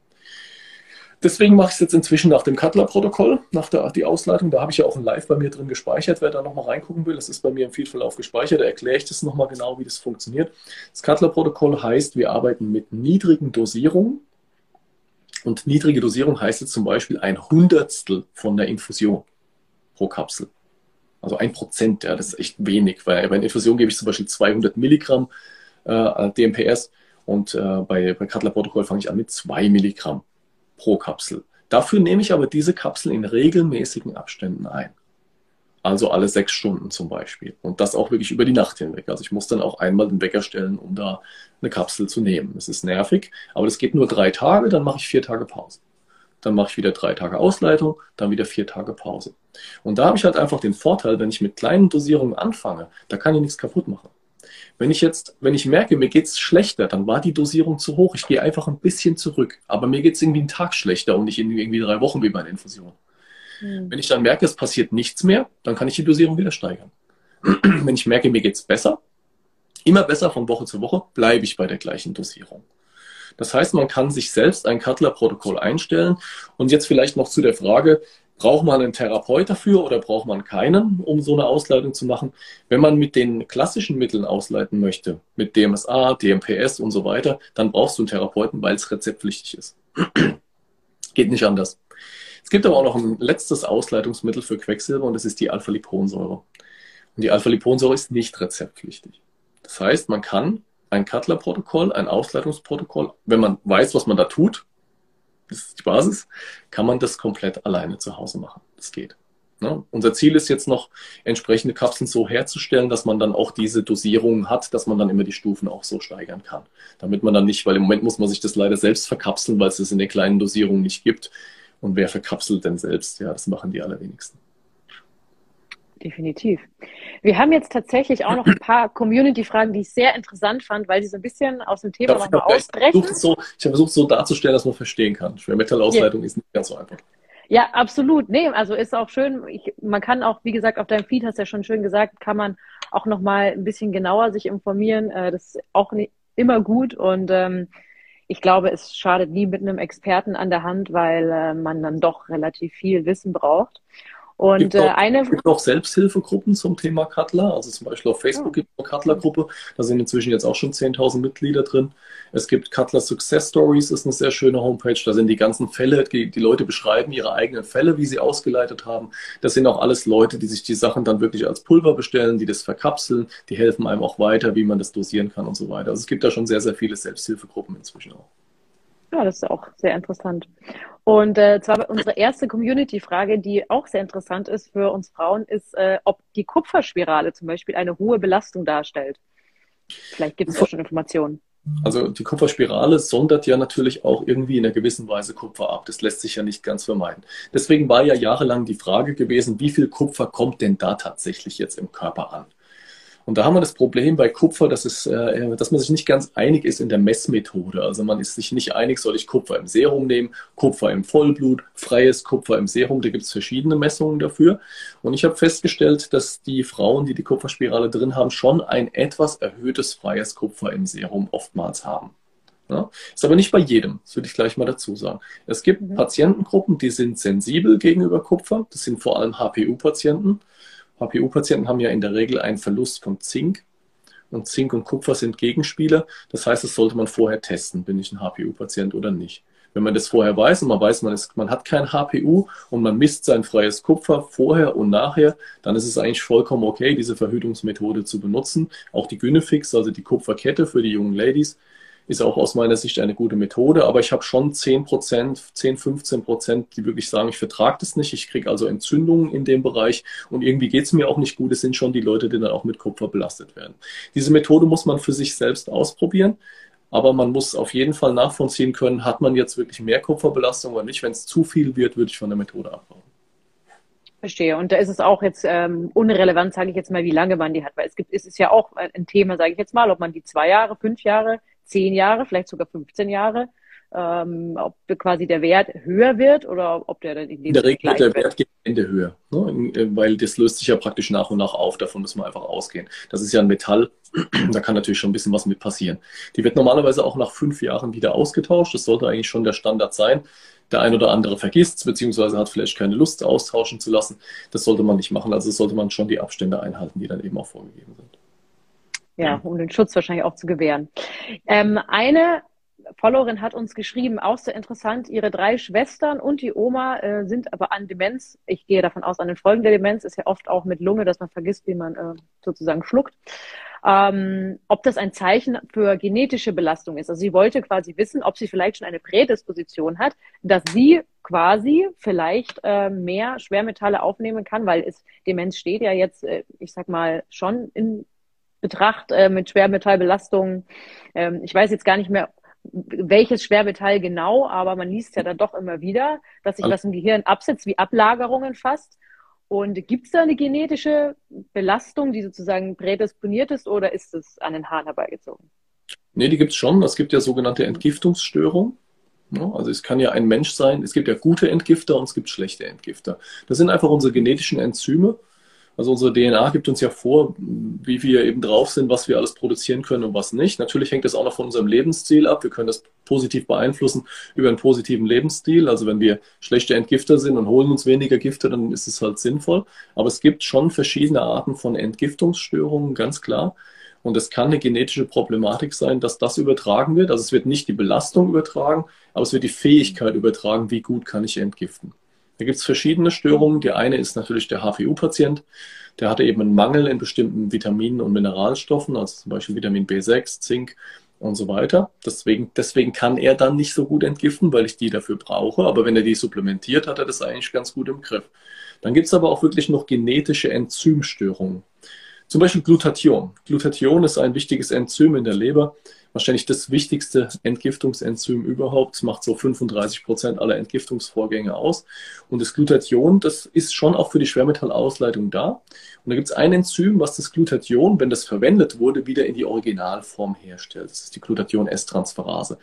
Deswegen mache ich es jetzt inzwischen nach dem Cutler-Protokoll, nach der die Ausleitung. Da habe ich ja auch ein Live bei mir drin gespeichert. Wer da nochmal reingucken will, das ist bei mir im Feedverlauf gespeichert. Da erkläre ich das nochmal genau, wie das funktioniert. Das Cutler-Protokoll heißt, wir arbeiten mit niedrigen Dosierungen. Und niedrige Dosierung heißt jetzt zum Beispiel ein Hundertstel von der Infusion pro Kapsel. Also ein Prozent, ja, das ist echt wenig, weil bei einer Infusion gebe ich zum Beispiel 200 Milligramm äh, DMPS und äh, bei, bei Cutler-Protokoll fange ich an mit 2 Milligramm pro Kapsel. Dafür nehme ich aber diese Kapsel in regelmäßigen Abständen ein. Also alle sechs Stunden zum Beispiel. Und das auch wirklich über die Nacht hinweg. Also ich muss dann auch einmal den Wecker stellen, um da eine Kapsel zu nehmen. Das ist nervig, aber das geht nur drei Tage, dann mache ich vier Tage Pause. Dann mache ich wieder drei Tage Ausleitung, dann wieder vier Tage Pause. Und da habe ich halt einfach den Vorteil, wenn ich mit kleinen Dosierungen anfange, da kann ich nichts kaputt machen. Wenn ich jetzt, wenn ich merke, mir geht es schlechter, dann war die Dosierung zu hoch. Ich gehe einfach ein bisschen zurück. Aber mir geht es irgendwie einen Tag schlechter und nicht in irgendwie drei Wochen wie bei einer Infusion. Mhm. Wenn ich dann merke, es passiert nichts mehr, dann kann ich die Dosierung wieder steigern. <clears throat> Wenn ich merke, mir geht es besser, immer besser von Woche zu Woche, bleibe ich bei der gleichen Dosierung. Das heißt, man kann sich selbst ein Cutler-Protokoll einstellen. Und jetzt vielleicht noch zu der Frage, Braucht man einen Therapeut dafür oder braucht man keinen, um so eine Ausleitung zu machen? Wenn man mit den klassischen Mitteln ausleiten möchte, mit DMSA, DMPS und so weiter, dann brauchst du einen Therapeuten, weil es rezeptpflichtig ist. <clears throat> Geht nicht anders. Es gibt aber auch noch ein letztes Ausleitungsmittel für Quecksilber und das ist die Alpha-Liponsäure. Und die Alpha-Liponsäure ist nicht rezeptpflichtig. Das heißt, man kann ein Cutler-Protokoll, ein Ausleitungsprotokoll, wenn man weiß, was man da tut, das ist die Basis, kann man das komplett alleine zu Hause machen. Das geht. Ne? Unser Ziel ist jetzt noch, entsprechende Kapseln so herzustellen, dass man dann auch diese Dosierungen hat, dass man dann immer die Stufen auch so steigern kann. Damit man dann nicht, weil im Moment muss man sich das leider selbst verkapseln, weil es das in den kleinen Dosierungen nicht gibt. Und wer verkapselt denn selbst? Ja, das machen die allerwenigsten definitiv. Wir haben jetzt tatsächlich auch noch ein paar <clears throat> Community-Fragen, die ich sehr interessant fand, weil sie so ein bisschen aus dem Thema nochmal ausbrechen. Ich, so, ich habe versucht, so darzustellen, dass man verstehen kann. Schwermetallausleitung ja. ist nicht ganz so einfach. Ja, absolut. Nee, also ist auch schön. Ich, man kann auch, wie gesagt, auf deinem Feed hast du ja schon schön gesagt, kann man auch nochmal ein bisschen genauer sich informieren. Äh, das ist auch nicht immer gut und ähm, ich glaube, es schadet nie mit einem Experten an der Hand, weil äh, man dann doch relativ viel Wissen braucht. Und gibt äh, eine. Es gibt auch Selbsthilfegruppen zum Thema Cutler. Also zum Beispiel auf Facebook oh. gibt es eine Cutler-Gruppe. Da sind inzwischen jetzt auch schon 10.000 Mitglieder drin. Es gibt Cutler Success Stories, ist eine sehr schöne Homepage. Da sind die ganzen Fälle, die, die Leute beschreiben ihre eigenen Fälle, wie sie ausgeleitet haben. Das sind auch alles Leute, die sich die Sachen dann wirklich als Pulver bestellen, die das verkapseln. Die helfen einem auch weiter, wie man das dosieren kann und so weiter. Also es gibt da schon sehr, sehr viele Selbsthilfegruppen inzwischen auch. Ja, das ist auch sehr interessant. Und äh, zwar unsere erste Community-Frage, die auch sehr interessant ist für uns Frauen, ist, äh, ob die Kupferspirale zum Beispiel eine hohe Belastung darstellt. Vielleicht gibt es da schon Informationen. Also die Kupferspirale sondert ja natürlich auch irgendwie in einer gewissen Weise Kupfer ab. Das lässt sich ja nicht ganz vermeiden. Deswegen war ja jahrelang die Frage gewesen, wie viel Kupfer kommt denn da tatsächlich jetzt im Körper an? Und da haben wir das Problem bei Kupfer, dass, es, äh, dass man sich nicht ganz einig ist in der Messmethode. Also man ist sich nicht einig, soll ich Kupfer im Serum nehmen, Kupfer im Vollblut, freies Kupfer im Serum. Da gibt es verschiedene Messungen dafür. Und ich habe festgestellt, dass die Frauen, die die Kupferspirale drin haben, schon ein etwas erhöhtes freies Kupfer im Serum oftmals haben. Ja, ist aber nicht bei jedem, das würde ich gleich mal dazu sagen. Es gibt mhm. Patientengruppen, die sind sensibel gegenüber Kupfer. Das sind vor allem HPU-Patienten. HPU-Patienten haben ja in der Regel einen Verlust von Zink. Und Zink und Kupfer sind Gegenspieler. Das heißt, das sollte man vorher testen, bin ich ein HPU-Patient oder nicht. Wenn man das vorher weiß und man weiß, man, ist, man hat kein HPU und man misst sein freies Kupfer vorher und nachher, dann ist es eigentlich vollkommen okay, diese Verhütungsmethode zu benutzen. Auch die Gynefix, also die Kupferkette für die jungen Ladies, ist auch aus meiner Sicht eine gute Methode, aber ich habe schon 10 Prozent, 10, 15 Prozent, die wirklich sagen, ich vertrage das nicht, ich kriege also Entzündungen in dem Bereich und irgendwie geht es mir auch nicht gut. Es sind schon die Leute, die dann auch mit Kupfer belastet werden. Diese Methode muss man für sich selbst ausprobieren, aber man muss auf jeden Fall nachvollziehen können, hat man jetzt wirklich mehr Kupferbelastung oder nicht. Wenn es zu viel wird, würde ich von der Methode abbauen. Verstehe. Und da ist es auch jetzt ähm, unrelevant, sage ich jetzt mal, wie lange man die hat, weil es gibt, es ist ja auch ein Thema, sage ich jetzt mal, ob man die zwei Jahre, fünf Jahre, zehn Jahre, vielleicht sogar 15 Jahre ähm, ob quasi der Wert höher wird oder ob der dann in, in der Regel wird der Wert gegen Ende höher, ne? Äh, weil das löst sich ja praktisch nach und nach auf. Davon müssen wir einfach ausgehen. Das ist ja ein Metall, <clears throat> da kann natürlich schon ein bisschen was mit passieren. Die wird normalerweise auch nach fünf Jahren wieder ausgetauscht. Das sollte eigentlich schon der Standard sein. Der ein oder andere vergisst, beziehungsweise hat vielleicht keine Lust, austauschen zu lassen. Das sollte man nicht machen. Also sollte man schon die Abstände einhalten, die dann eben auch vorgegeben sind. Ja, um den Schutz wahrscheinlich auch zu gewähren. Ähm, eine Followerin hat uns geschrieben, auch sehr interessant, ihre drei Schwestern und die Oma äh, sind aber an Demenz. Ich gehe davon aus, an den Folgen der Demenz ist ja oft auch mit Lunge, dass man vergisst, wie man äh, sozusagen schluckt. Ähm, ob das ein Zeichen für genetische Belastung ist. Also sie wollte quasi wissen, ob sie vielleicht schon eine Prädisposition hat, dass sie quasi vielleicht äh, mehr Schwermetalle aufnehmen kann, weil es Demenz steht ja jetzt, äh, ich sag mal, schon in Betracht äh, mit Schwermetallbelastung. Ähm, ich weiß jetzt gar nicht mehr, welches Schwermetall genau, aber man liest ja dann doch immer wieder, dass sich was im Gehirn absetzt, wie Ablagerungen fast. Und gibt es da eine genetische Belastung, die sozusagen prädisponiert ist, oder ist es an den Haaren herbeigezogen? Nee, die gibt es schon. Es gibt ja sogenannte Entgiftungsstörungen. Also es kann ja ein Mensch sein, es gibt ja gute Entgifter und es gibt schlechte Entgifter. Das sind einfach unsere genetischen Enzyme, also unsere DNA gibt uns ja vor, wie wir eben drauf sind, was wir alles produzieren können und was nicht. Natürlich hängt das auch noch von unserem Lebensstil ab. Wir können das positiv beeinflussen über einen positiven Lebensstil. Also wenn wir schlechte Entgifter sind und holen uns weniger Gifte, dann ist es halt sinnvoll. Aber es gibt schon verschiedene Arten von Entgiftungsstörungen, ganz klar. Und es kann eine genetische Problematik sein, dass das übertragen wird. Also es wird nicht die Belastung übertragen, aber es wird die Fähigkeit übertragen, wie gut kann ich entgiften. Da gibt es verschiedene Störungen. Die eine ist natürlich der HVU-Patient. Der hatte eben einen Mangel in bestimmten Vitaminen und Mineralstoffen, also zum Beispiel Vitamin B6, Zink und so weiter. Deswegen, deswegen kann er dann nicht so gut entgiften, weil ich die dafür brauche. Aber wenn er die supplementiert, hat er das eigentlich ganz gut im Griff. Dann gibt es aber auch wirklich noch genetische Enzymstörungen. Zum Beispiel Glutathion. Glutathion ist ein wichtiges Enzym in der Leber wahrscheinlich das wichtigste Entgiftungsenzym überhaupt. Macht so 35 Prozent aller Entgiftungsvorgänge aus. Und das Glutathion, das ist schon auch für die Schwermetallausleitung da. Und da gibt es ein Enzym, was das Glutathion, wenn das verwendet wurde, wieder in die Originalform herstellt. Das ist die Glutathion-S-Transferase.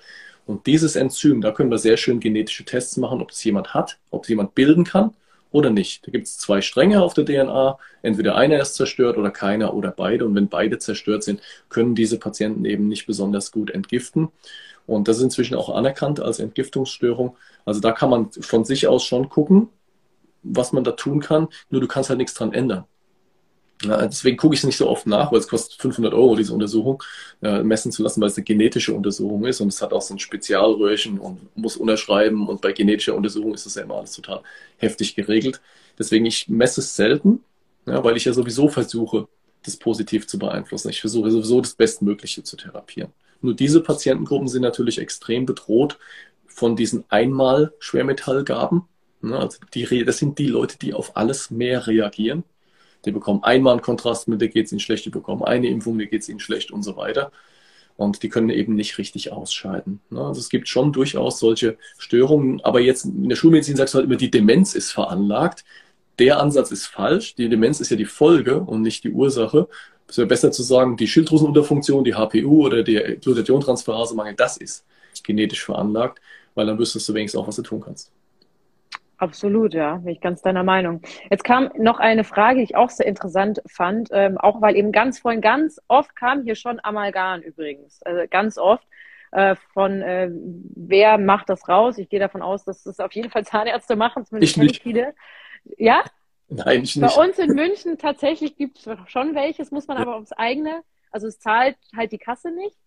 Und dieses Enzym, da können wir sehr schön genetische Tests machen, ob es jemand hat, ob es jemand bilden kann oder nicht. Da gibt es zwei Stränge auf der DNA. Entweder einer ist zerstört oder keiner oder beide. Und wenn beide zerstört sind, können diese Patienten eben nicht besonders gut entgiften. Und das ist inzwischen auch anerkannt als Entgiftungsstörung. Also da kann man von sich aus schon gucken, was man da tun kann. Nur du kannst halt nichts dran ändern. Ja, deswegen gucke ich es nicht so oft nach, weil es kostet 500 Euro, diese Untersuchung äh, messen zu lassen, weil es eine genetische Untersuchung ist und es hat auch so ein Spezialröhrchen und muss unterschreiben und bei genetischer Untersuchung ist das ja immer alles total heftig geregelt. Deswegen, ich messe es selten, ja, weil ich ja sowieso versuche, das positiv zu beeinflussen. Ich versuche sowieso das Bestmögliche zu therapieren. Nur diese Patientengruppen sind natürlich extrem bedroht von diesen Einmal-Schwermetallgaben. Ja, also die, das sind die Leute, die auf alles mehr reagieren die bekommen einmal ein Kontrastmittel, geht es ihnen schlecht, die bekommen eine Impfung, die geht es ihnen schlecht und so weiter. Und die können eben nicht richtig ausscheiden. Ne? Also es gibt schon durchaus solche Störungen. Aber jetzt in der Schulmedizin sagst du halt immer, die Demenz ist veranlagt. Der Ansatz ist falsch. Die Demenz ist ja die Folge und nicht die Ursache. Es wäre besser zu sagen, die Schilddrüsenunterfunktion, die HPU oder der Glutathion-Transferase-Mangel, das ist genetisch veranlagt, weil dann wüsstest du wenigstens auch, was du tun kannst. Absolut, ja, bin ich ganz deiner Meinung. Jetzt kam noch eine Frage, die ich auch sehr interessant fand, ähm, auch weil eben ganz vorhin, ganz oft kam hier schon Amalgam übrigens, also ganz oft äh, von äh, wer macht das raus? Ich gehe davon aus, dass das auf jeden Fall <laughs> Zahnärzte machen, zumindest ich nicht. viele. Ja? Nein, ich nicht. Bei uns in München tatsächlich gibt es schon welches, muss man ja. aber aufs eigene, also es zahlt halt die Kasse nicht.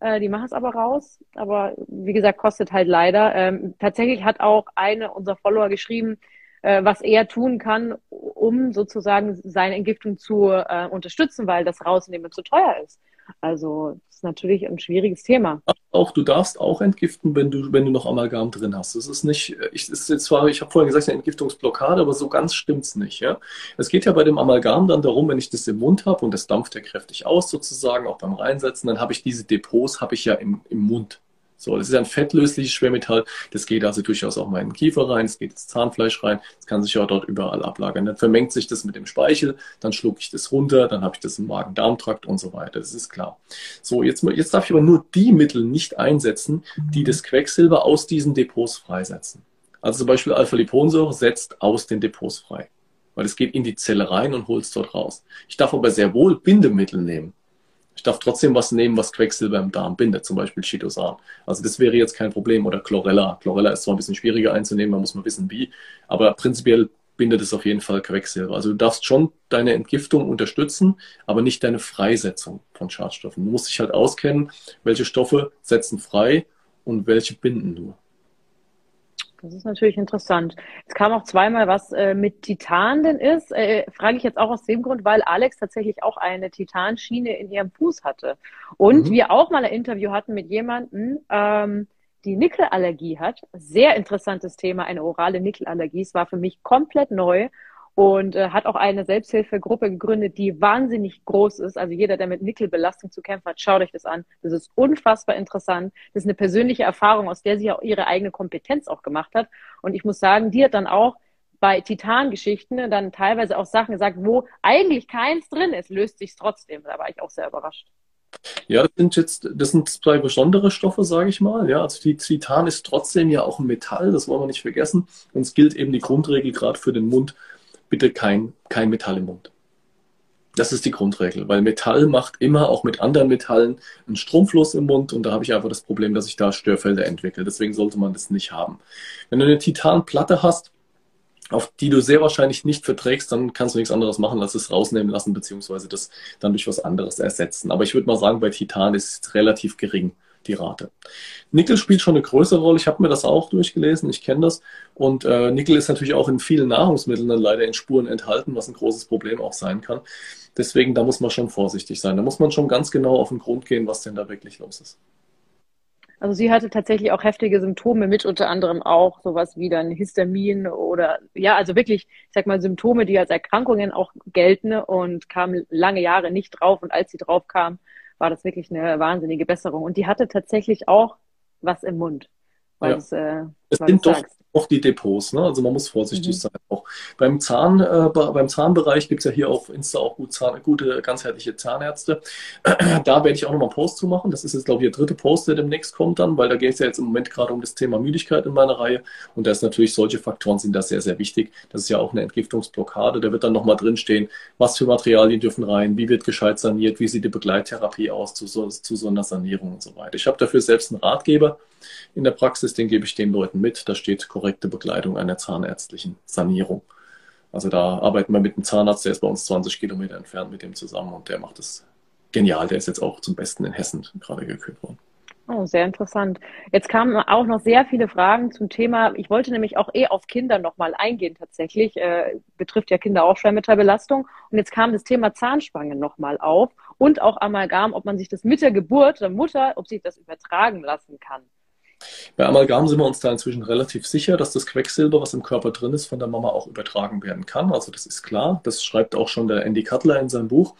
Äh, die machen es aber raus. Aber wie gesagt, kostet halt leider. Ähm, tatsächlich hat auch eine unserer Follower geschrieben, äh, was er tun kann, um sozusagen seine Entgiftung zu äh, unterstützen, weil das Rausnehmen zu teuer ist. Also das ist natürlich ein schwieriges Thema. Auch du darfst auch entgiften, wenn du, wenn du noch Amalgam drin hast. Das ist nicht, ich, ich habe vorhin gesagt, eine Entgiftungsblockade, aber so ganz stimmt's nicht. Ja? Es geht ja bei dem Amalgam dann darum, wenn ich das im Mund habe und das dampft ja kräftig aus sozusagen, auch beim Reinsetzen, dann habe ich diese Depots, habe ich ja im, im Mund. So, das ist ein fettlösliches Schwermetall. Das geht also durchaus auch mal in den Kiefer rein, es geht ins Zahnfleisch rein, es kann sich ja dort überall ablagern. Dann vermengt sich das mit dem Speichel, dann schlucke ich das runter, dann habe ich das im Magen-Darm-Trakt und so weiter. Das ist klar. So, jetzt, jetzt darf ich aber nur die Mittel nicht einsetzen, die das Quecksilber aus diesen Depots freisetzen. Also zum Beispiel Alpha-Liponsäure setzt aus den Depots frei, weil es geht in die Zelle rein und holt es dort raus. Ich darf aber sehr wohl Bindemittel nehmen. Ich darf trotzdem was nehmen, was Quecksilber im Darm bindet, zum Beispiel Chitosan. Also das wäre jetzt kein Problem. Oder Chlorella. Chlorella ist zwar ein bisschen schwieriger einzunehmen, man muss mal wissen wie, aber prinzipiell bindet es auf jeden Fall Quecksilber. Also du darfst schon deine Entgiftung unterstützen, aber nicht deine Freisetzung von Schadstoffen. Du musst dich halt auskennen, welche Stoffe setzen frei und welche binden nur. Das ist natürlich interessant. Es kam auch zweimal was äh, mit Titan denn ist. Äh, frage ich jetzt auch aus dem Grund, weil Alex tatsächlich auch eine Titanschiene in ihrem Fuß hatte. Und mhm. wir auch mal ein Interview hatten mit jemandem, ähm, die Nickelallergie hat. Sehr interessantes Thema, eine orale Nickelallergie. Es war für mich komplett neu und äh, hat auch eine Selbsthilfegruppe gegründet, die wahnsinnig groß ist. Also jeder, der mit Nickelbelastung zu kämpfen hat, schaut euch das an. Das ist unfassbar interessant. Das ist eine persönliche Erfahrung, aus der sie auch ihre eigene Kompetenz auch gemacht hat. Und ich muss sagen, die hat dann auch bei Titan-Geschichten dann teilweise auch Sachen gesagt, wo eigentlich keins drin ist, löst sich trotzdem. Da war ich auch sehr überrascht. Ja, das sind jetzt, das sind zwei besondere Stoffe, sage ich mal. Ja, also die Titan ist trotzdem ja auch ein Metall, das wollen wir nicht vergessen. Und es gilt eben die Grundregel gerade für den Mund, bitte kein, kein Metall im Mund. Das ist die Grundregel, weil Metall macht immer auch mit anderen Metallen einen Stromfluss im Mund und da habe ich einfach das Problem, dass ich da Störfelder entwickle. Deswegen sollte man das nicht haben. Wenn du eine Titanplatte hast, auf die du sehr wahrscheinlich nicht verträgst, dann kannst du nichts anderes machen, als es rausnehmen lassen, beziehungsweise das dann durch was anderes ersetzen. Aber ich würde mal sagen, bei Titan ist es relativ gering die Rate. Nickel spielt schon eine größere Rolle. Ich habe mir das auch durchgelesen, ich kenne das. Und äh, Nickel ist natürlich auch in vielen Nahrungsmitteln dann leider in Spuren enthalten, was ein großes Problem auch sein kann. Deswegen, da muss man schon vorsichtig sein. Da muss man schon ganz genau auf den Grund gehen, was denn da wirklich los ist. Also sie hatte tatsächlich auch heftige Symptome mit, unter anderem auch sowas wie dann Histamin oder ja, also wirklich, ich sag mal, Symptome, die als Erkrankungen auch gelten und kam lange Jahre nicht drauf. Und als sie drauf kam, war das wirklich eine wahnsinnige Besserung. Und die hatte tatsächlich auch was im Mund. Weil ja. es, äh, es sind doch sagst auch die Depots. Ne? Also man muss vorsichtig mhm. sein. Auch beim, Zahn, äh, beim Zahnbereich gibt es ja hier auf Insta auch gut Zahn, gute ganzheitliche Zahnärzte. <clears throat> da werde ich auch nochmal einen Post zu machen. Das ist jetzt, glaube ich, der dritte Post, der demnächst kommt dann, weil da geht es ja jetzt im Moment gerade um das Thema Müdigkeit in meiner Reihe. Und da ist natürlich solche Faktoren sind da sehr, sehr wichtig. Das ist ja auch eine Entgiftungsblockade. Da wird dann nochmal drinstehen, was für Materialien dürfen rein, wie wird gescheit saniert, wie sieht die Begleittherapie aus zu so, zu so einer Sanierung und so weiter. Ich habe dafür selbst einen Ratgeber in der Praxis, den gebe ich den Leuten mit. Da steht korrekte Begleitung einer zahnärztlichen Sanierung. Also da arbeiten wir mit einem Zahnarzt, der ist bei uns 20 Kilometer entfernt mit dem zusammen und der macht es genial. Der ist jetzt auch zum Besten in Hessen gerade gekürt worden. Oh, sehr interessant. Jetzt kamen auch noch sehr viele Fragen zum Thema. Ich wollte nämlich auch eh auf Kinder nochmal eingehen tatsächlich. Äh, betrifft ja Kinder auch Schwermetallbelastung. Und jetzt kam das Thema Zahnspangen nochmal auf und auch Amalgam, ob man sich das mit der Geburt der Mutter, ob sich das übertragen lassen kann. Bei Amalgam sind wir uns da inzwischen relativ sicher, dass das Quecksilber, was im Körper drin ist, von der Mama auch übertragen werden kann. Also das ist klar. Das schreibt auch schon der Andy Cutler in seinem Buch.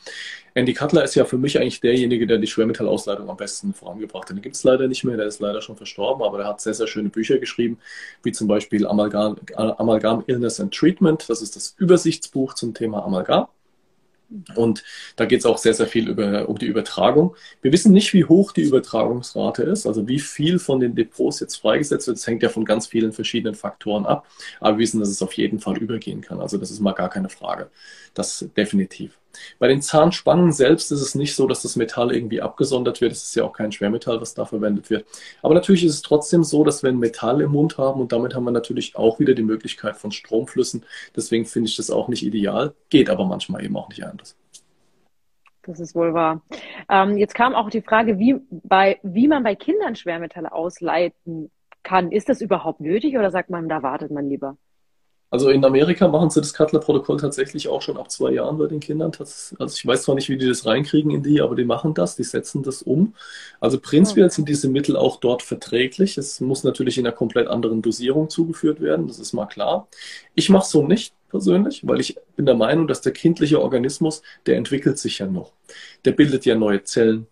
Andy Cutler ist ja für mich eigentlich derjenige, der die Schwermetallausleitung am besten vorangebracht hat. Den gibt es leider nicht mehr, der ist leider schon verstorben, aber der hat sehr, sehr schöne Bücher geschrieben, wie zum Beispiel Amalgam, Amalgam Illness and Treatment. Das ist das Übersichtsbuch zum Thema Amalgam. Und da geht es auch sehr, sehr viel über, um die Übertragung. Wir wissen nicht, wie hoch die Übertragungsrate ist, also wie viel von den Depots jetzt freigesetzt wird. Das hängt ja von ganz vielen verschiedenen Faktoren ab. Aber wir wissen, dass es auf jeden Fall übergehen kann. Also das ist mal gar keine Frage. Das definitiv. Bei den Zahnspangen selbst ist es nicht so, dass das Metall irgendwie abgesondert wird. Es ist ja auch kein Schwermetall, was da verwendet wird. Aber natürlich ist es trotzdem so, dass wir ein Metall im Mund haben und damit haben wir natürlich auch wieder die Möglichkeit von Stromflüssen. Deswegen finde ich das auch nicht ideal, geht aber manchmal eben auch nicht anders. Das ist wohl wahr. Ähm, jetzt kam auch die Frage, wie, bei, wie man bei Kindern Schwermetalle ausleiten kann. Ist das überhaupt nötig oder sagt man, da wartet man lieber? Also in Amerika machen sie das Cutler-Protokoll tatsächlich auch schon ab zwei Jahren bei den Kindern. also ich weiß zwar nicht, wie die das reinkriegen in die, aber die machen das, die setzen das um. Also prinzipiell sind diese Mittel auch dort verträglich. Es muss natürlich in einer komplett anderen Dosierung zugeführt werden, das ist mal klar. Ich mache so nicht persönlich, weil ich bin der Meinung, dass der kindliche Organismus, der entwickelt sich ja noch. Der bildet ja neue Zellen,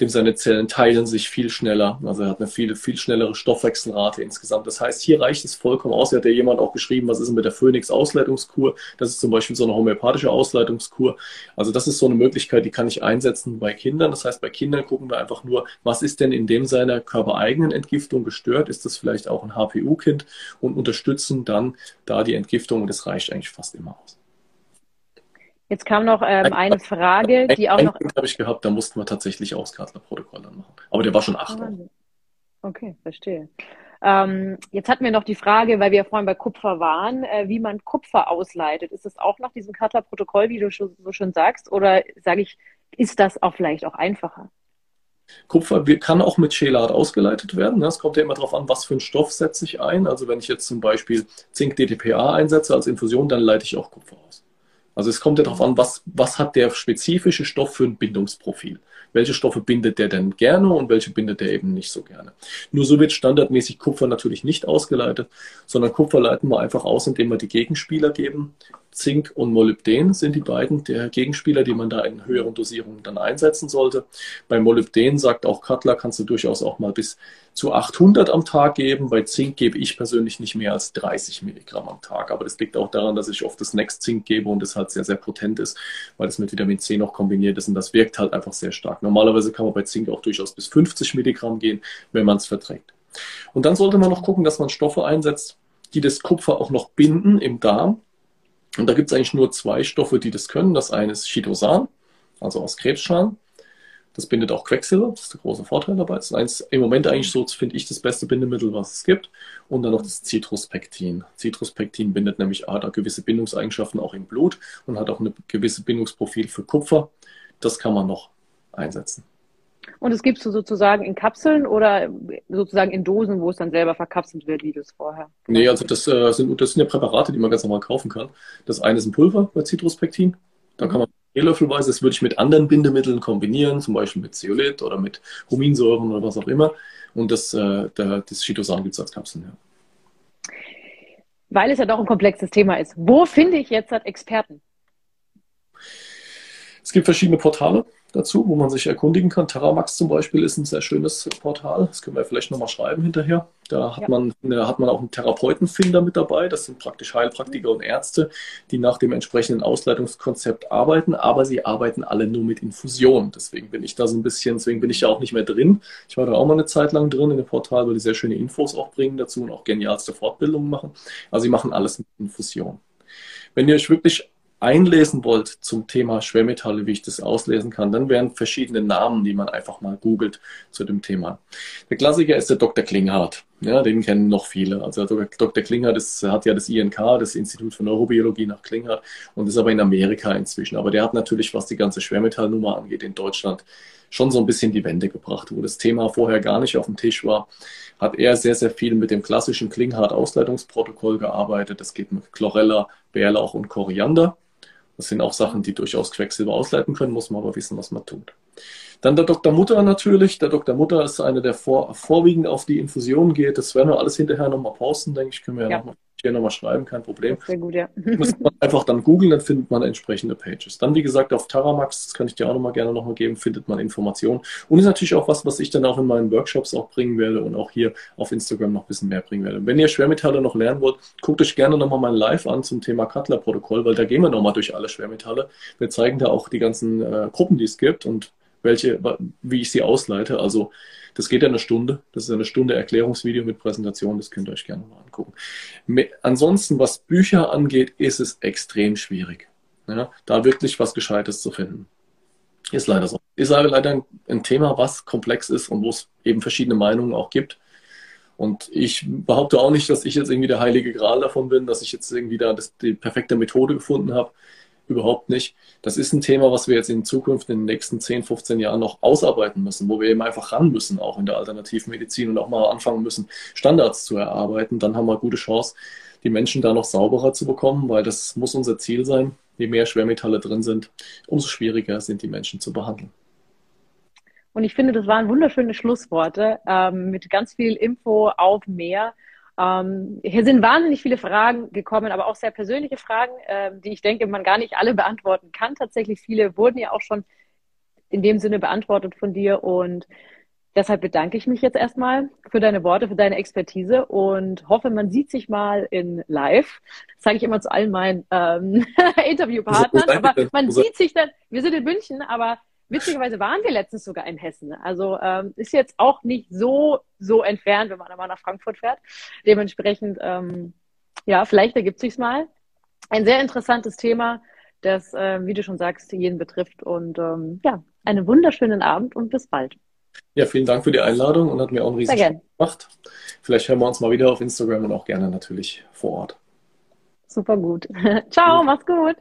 dem seine Zellen teilen sich viel schneller. Also er hat eine viel, viel schnellere Stoffwechselrate insgesamt. Das heißt, hier reicht es vollkommen aus. Hier hat ja jemand auch geschrieben, was ist denn mit der Phoenix-Ausleitungskur? Das ist zum Beispiel so eine homöopathische Ausleitungskur. Also das ist so eine Möglichkeit, die kann ich einsetzen bei Kindern. Das heißt, bei Kindern gucken wir einfach nur, was ist denn in dem seiner körpereigenen Entgiftung gestört? Ist das vielleicht auch ein HPU-Kind? Und unterstützen dann da die Entgiftung. Und das reicht eigentlich fast immer aus. Jetzt kam noch ähm, eine Frage, die auch noch. habe ich gehabt, da mussten wir tatsächlich auch das Kartler-Protokoll dann machen. Aber der war schon acht. Ah, okay, verstehe. Ähm, jetzt hatten wir noch die Frage, weil wir ja vorhin bei Kupfer waren, äh, wie man Kupfer ausleitet. Ist das auch nach diesem Kartler-Protokoll, wie du schon, so schon sagst? Oder sage ich, ist das auch vielleicht auch einfacher? Kupfer kann auch mit Chelat ausgeleitet werden. Es kommt ja immer darauf an, was für einen Stoff setze ich ein. Also wenn ich jetzt zum Beispiel Zink-DTPA einsetze als Infusion, dann leite ich auch Kupfer aus. Also es kommt ja darauf an, was, was hat der spezifische Stoff für ein Bindungsprofil. Welche Stoffe bindet der denn gerne und welche bindet der eben nicht so gerne. Nur so wird standardmäßig Kupfer natürlich nicht ausgeleitet, sondern Kupfer leiten wir einfach aus, indem wir die Gegenspieler geben. Zink und Molybden sind die beiden der Gegenspieler, die man da in höheren Dosierungen dann einsetzen sollte. Bei Molybden sagt auch Cutler, kannst du durchaus auch mal bis zu 800 am Tag geben. Bei Zink gebe ich persönlich nicht mehr als 30 Milligramm am Tag. Aber das liegt auch daran, dass ich oft das Next Zink gebe und das halt sehr, sehr potent ist, weil es mit Vitamin C noch kombiniert ist und das wirkt halt einfach sehr stark. Normalerweise kann man bei Zink auch durchaus bis 50 Milligramm gehen, wenn man es verträgt. Und dann sollte man noch gucken, dass man Stoffe einsetzt, die das Kupfer auch noch binden im Darm. Und da gibt es eigentlich nur zwei Stoffe, die das können. Das eine ist Chitosan, also aus Krebsschalen. Das bindet auch Quecksilber, das ist der große Vorteil dabei. Das ist eins, im Moment eigentlich so, finde ich, das beste Bindemittel, was es gibt. Und dann noch das Citruspektin. Citruspektin bindet nämlich A, da gewisse Bindungseigenschaften auch im Blut und hat auch ein gewisses Bindungsprofil für Kupfer. Das kann man noch einsetzen. Und es gibt es sozusagen in Kapseln oder sozusagen in Dosen, wo es dann selber verkapselt wird, wie du es vorher? Nee, also das, äh, sind, das sind ja Präparate, die man ganz normal kaufen kann. Das eine ist ein Pulver bei Citruspektin. Da mhm. kann man Teelöffelweise, das würde ich mit anderen Bindemitteln kombinieren, zum Beispiel mit Zeolit oder mit Huminsäuren oder was auch immer. Und das, äh, der, das Chitosan gibt es als Kapseln, ja. Weil es ja doch ein komplexes Thema ist. Wo finde ich jetzt Experten? Es gibt verschiedene Portale dazu, wo man sich erkundigen kann. Terramax zum Beispiel ist ein sehr schönes Portal. Das können wir vielleicht nochmal schreiben hinterher. Da hat, ja. man, da hat man auch einen Therapeutenfinder mit dabei. Das sind praktisch Heilpraktiker und Ärzte, die nach dem entsprechenden Ausleitungskonzept arbeiten, aber sie arbeiten alle nur mit Infusion. Deswegen bin ich da so ein bisschen, deswegen bin ich ja auch nicht mehr drin. Ich war da auch mal eine Zeit lang drin in dem Portal, weil die sehr schöne Infos auch bringen dazu und auch genialste Fortbildungen machen. Also sie machen alles mit Infusion. Wenn ihr euch wirklich einlesen wollt zum Thema Schwermetalle, wie ich das auslesen kann, dann wären verschiedene Namen, die man einfach mal googelt zu dem Thema. Der Klassiker ist der Dr. Klinghardt. Ja, den kennen noch viele. Also Dr. Klinghardt ist, hat ja das INK, das Institut für Neurobiologie nach Klinghardt und ist aber in Amerika inzwischen. Aber der hat natürlich, was die ganze Schwermetallnummer angeht, in Deutschland schon so ein bisschen die Wende gebracht, wo das Thema vorher gar nicht auf dem Tisch war hat er sehr, sehr viel mit dem klassischen Klinghardt-Ausleitungsprotokoll gearbeitet. Das geht mit Chlorella, Bärlauch und Koriander. Das sind auch Sachen, die durchaus Quecksilber ausleiten können, muss man aber wissen, was man tut. Dann der Dr. Mutter natürlich. Der Dr. Mutter ist einer, der vor, vorwiegend auf die Infusion geht. Das werden wir alles hinterher nochmal posten, denke ich. Können wir ja, ja nochmal hier nochmal schreiben, kein Problem. Sehr gut, ja. <laughs> Muss man einfach dann googeln, dann findet man entsprechende Pages. Dann, wie gesagt, auf Taramax, das kann ich dir auch nochmal gerne nochmal geben, findet man Informationen. Und ist natürlich auch was, was ich dann auch in meinen Workshops auch bringen werde und auch hier auf Instagram noch ein bisschen mehr bringen werde. Wenn ihr Schwermetalle noch lernen wollt, guckt euch gerne nochmal mein Live an zum Thema Cutler-Protokoll, weil da gehen wir nochmal durch alle Schwermetalle. Wir zeigen da auch die ganzen äh, Gruppen, die es gibt und welche, wie ich sie ausleite. Also das geht ja eine Stunde. Das ist eine Stunde Erklärungsvideo mit Präsentation. Das könnt ihr euch gerne mal angucken. Ansonsten, was Bücher angeht, ist es extrem schwierig, ja, da wirklich was Gescheites zu finden. Ist leider so. Ist leider ein Thema, was komplex ist und wo es eben verschiedene Meinungen auch gibt. Und ich behaupte auch nicht, dass ich jetzt irgendwie der heilige Gral davon bin, dass ich jetzt irgendwie da das, die perfekte Methode gefunden habe überhaupt nicht. Das ist ein Thema, was wir jetzt in Zukunft in den nächsten 10, 15 Jahren noch ausarbeiten müssen, wo wir eben einfach ran müssen, auch in der Alternativmedizin und auch mal anfangen müssen, Standards zu erarbeiten. Dann haben wir gute Chance, die Menschen da noch sauberer zu bekommen, weil das muss unser Ziel sein. Je mehr Schwermetalle drin sind, umso schwieriger sind die Menschen zu behandeln. Und ich finde, das waren wunderschöne Schlussworte ähm, mit ganz viel Info auf mehr. Ähm, hier sind wahnsinnig viele Fragen gekommen, aber auch sehr persönliche Fragen, äh, die ich denke, man gar nicht alle beantworten kann. Tatsächlich viele wurden ja auch schon in dem Sinne beantwortet von dir und deshalb bedanke ich mich jetzt erstmal für deine Worte, für deine Expertise und hoffe, man sieht sich mal in live. Das sage ich immer zu allen meinen ähm, <laughs> Interviewpartnern, aber man sieht sich dann, wir sind in München, aber witzigerweise waren wir letztens sogar in Hessen. Also ähm, ist jetzt auch nicht so, so entfernt, wenn man einmal nach Frankfurt fährt. Dementsprechend, ähm, ja, vielleicht ergibt sich's mal. Ein sehr interessantes Thema das, äh, wie du schon sagst, jeden betrifft. Und ähm, ja, einen wunderschönen Abend und bis bald. Ja, vielen Dank für die Einladung und hat mir auch einen riesen Spaß gemacht. Vielleicht hören wir uns mal wieder auf Instagram und auch gerne natürlich vor Ort. Super gut. <laughs> Ciao, mach's gut.